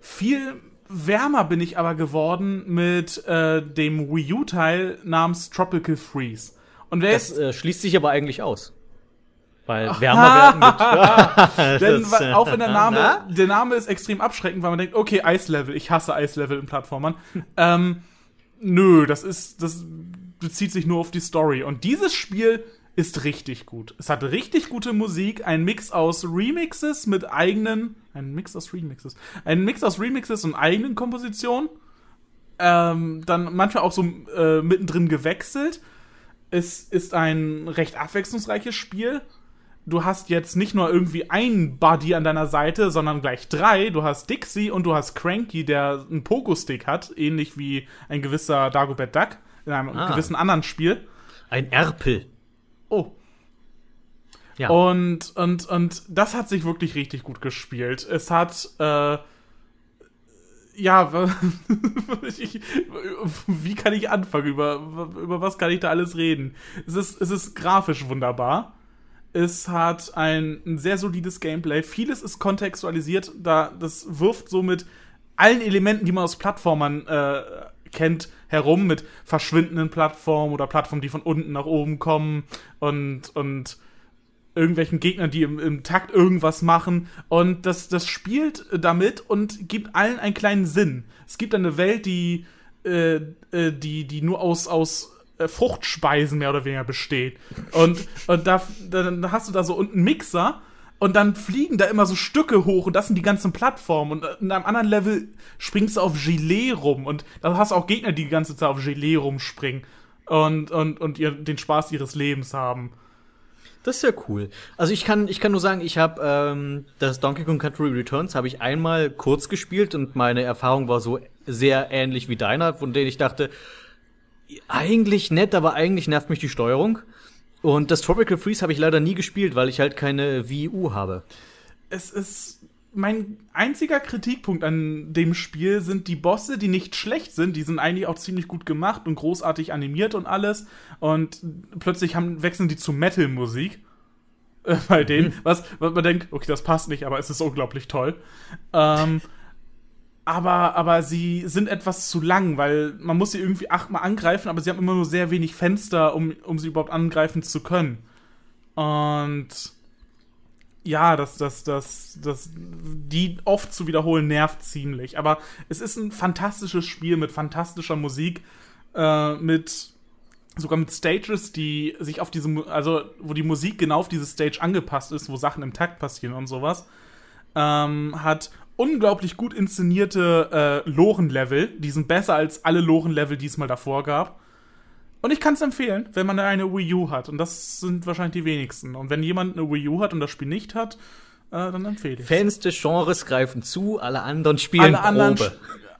Viel wärmer bin ich aber geworden mit äh, dem Wii U-Teil namens Tropical Freeze. Und wer das äh, schließt sich aber eigentlich aus. Weil wärmer werden mit. Denn das, auch wenn der Name, na? der Name ist extrem abschreckend, weil man denkt, okay, Eislevel, ich hasse Eislevel in Plattformern. ähm, nö, das ist, das bezieht sich nur auf die Story. Und dieses Spiel ist richtig gut. Es hat richtig gute Musik, ein Mix aus Remixes mit eigenen, ein Mix aus Remixes, ein Mix aus Remixes und eigenen Kompositionen. Ähm, dann manchmal auch so äh, mittendrin gewechselt. Es ist ein recht abwechslungsreiches Spiel du hast jetzt nicht nur irgendwie einen Buddy an deiner Seite, sondern gleich drei. Du hast Dixie und du hast Cranky, der einen Pogo-Stick hat, ähnlich wie ein gewisser Dagobert Duck in einem ah. gewissen anderen Spiel. Ein Erpel. Oh. Ja. Und, und, und das hat sich wirklich richtig gut gespielt. Es hat, äh, ja, ich, wie kann ich anfangen? Über, über was kann ich da alles reden? Es ist, es ist grafisch wunderbar. Es hat ein, ein sehr solides Gameplay. Vieles ist kontextualisiert, da das wirft so mit allen Elementen, die man aus Plattformern äh, kennt, herum, mit verschwindenden Plattformen oder Plattformen, die von unten nach oben kommen und, und irgendwelchen Gegnern, die im, im Takt irgendwas machen. Und das, das spielt damit und gibt allen einen kleinen Sinn. Es gibt eine Welt, die, äh, äh die, die nur aus, aus Fruchtspeisen mehr oder weniger besteht. Und, und da, dann hast du da so unten Mixer und dann fliegen da immer so Stücke hoch und das sind die ganzen Plattformen und in einem anderen Level springst du auf Gelee rum und da hast du auch Gegner, die die ganze Zeit auf Gelee rumspringen und, und, und ihr, den Spaß ihres Lebens haben. Das ist ja cool. Also ich kann, ich kann nur sagen, ich habe ähm, das Donkey Kong Country Returns habe ich einmal kurz gespielt und meine Erfahrung war so sehr ähnlich wie deiner, von denen ich dachte, eigentlich nett, aber eigentlich nervt mich die Steuerung. Und das Tropical Freeze habe ich leider nie gespielt, weil ich halt keine Wii U habe. Es ist mein einziger Kritikpunkt an dem Spiel sind die Bosse, die nicht schlecht sind. Die sind eigentlich auch ziemlich gut gemacht und großartig animiert und alles. Und plötzlich haben, wechseln die zu Metal-Musik. Äh, bei denen, mhm. was, was man denkt, okay, das passt nicht, aber es ist unglaublich toll. Ähm, aber, aber sie sind etwas zu lang, weil man muss sie irgendwie achtmal angreifen, aber sie haben immer nur sehr wenig Fenster, um, um sie überhaupt angreifen zu können. Und ja, das, das, das, das, die oft zu wiederholen nervt ziemlich. Aber es ist ein fantastisches Spiel mit fantastischer Musik, äh, mit sogar mit Stages, die sich auf diese, also wo die Musik genau auf diese Stage angepasst ist, wo Sachen im Takt passieren und sowas. Ähm, hat unglaublich gut inszenierte äh, Loren-Level. Die sind besser als alle Loren-Level, die es mal davor gab. Und ich kann es empfehlen, wenn man eine Wii U hat. Und das sind wahrscheinlich die wenigsten. Und wenn jemand eine Wii U hat und das Spiel nicht hat, äh, dann empfehle ich Fans des Genres greifen zu, alle anderen spielen alle anderen Probe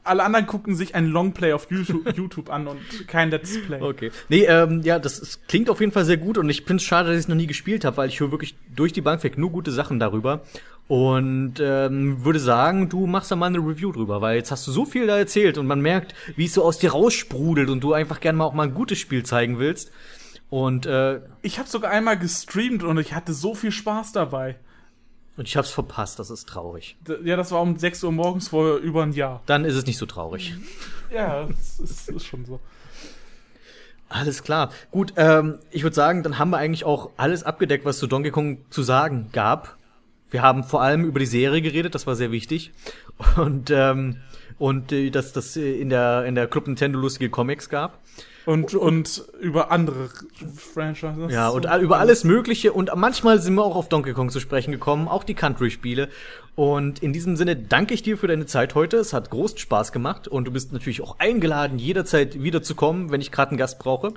alle anderen gucken sich ein Longplay auf YouTube, YouTube an und kein Let's Play. Okay. Nee, ähm, ja, das, das klingt auf jeden Fall sehr gut und ich finde es schade, dass ich es noch nie gespielt habe, weil ich höre wirklich durch die Bank weg nur gute Sachen darüber. Und ähm, würde sagen, du machst da mal eine Review drüber, weil jetzt hast du so viel da erzählt und man merkt, wie es so aus dir raussprudelt und du einfach gerne mal auch mal ein gutes Spiel zeigen willst. Und äh, ich habe sogar einmal gestreamt und ich hatte so viel Spaß dabei. Und ich hab's verpasst, das ist traurig. Ja, das war um 6 Uhr morgens vor über ein Jahr. Dann ist es nicht so traurig. Ja, das ist, ist schon so. Alles klar. Gut, ähm, ich würde sagen, dann haben wir eigentlich auch alles abgedeckt, was zu Donkey Kong zu sagen gab. Wir haben vor allem über die Serie geredet, das war sehr wichtig. Und, ähm, und äh, dass das in der, in der Club Nintendo lustige Comics gab. Und, und über andere Franchises. Ja, und so über alles Mögliche. Und manchmal sind wir auch auf Donkey Kong zu sprechen gekommen, auch die Country-Spiele. Und in diesem Sinne danke ich dir für deine Zeit heute. Es hat großen Spaß gemacht. Und du bist natürlich auch eingeladen, jederzeit wieder zu kommen, wenn ich gerade einen Gast brauche.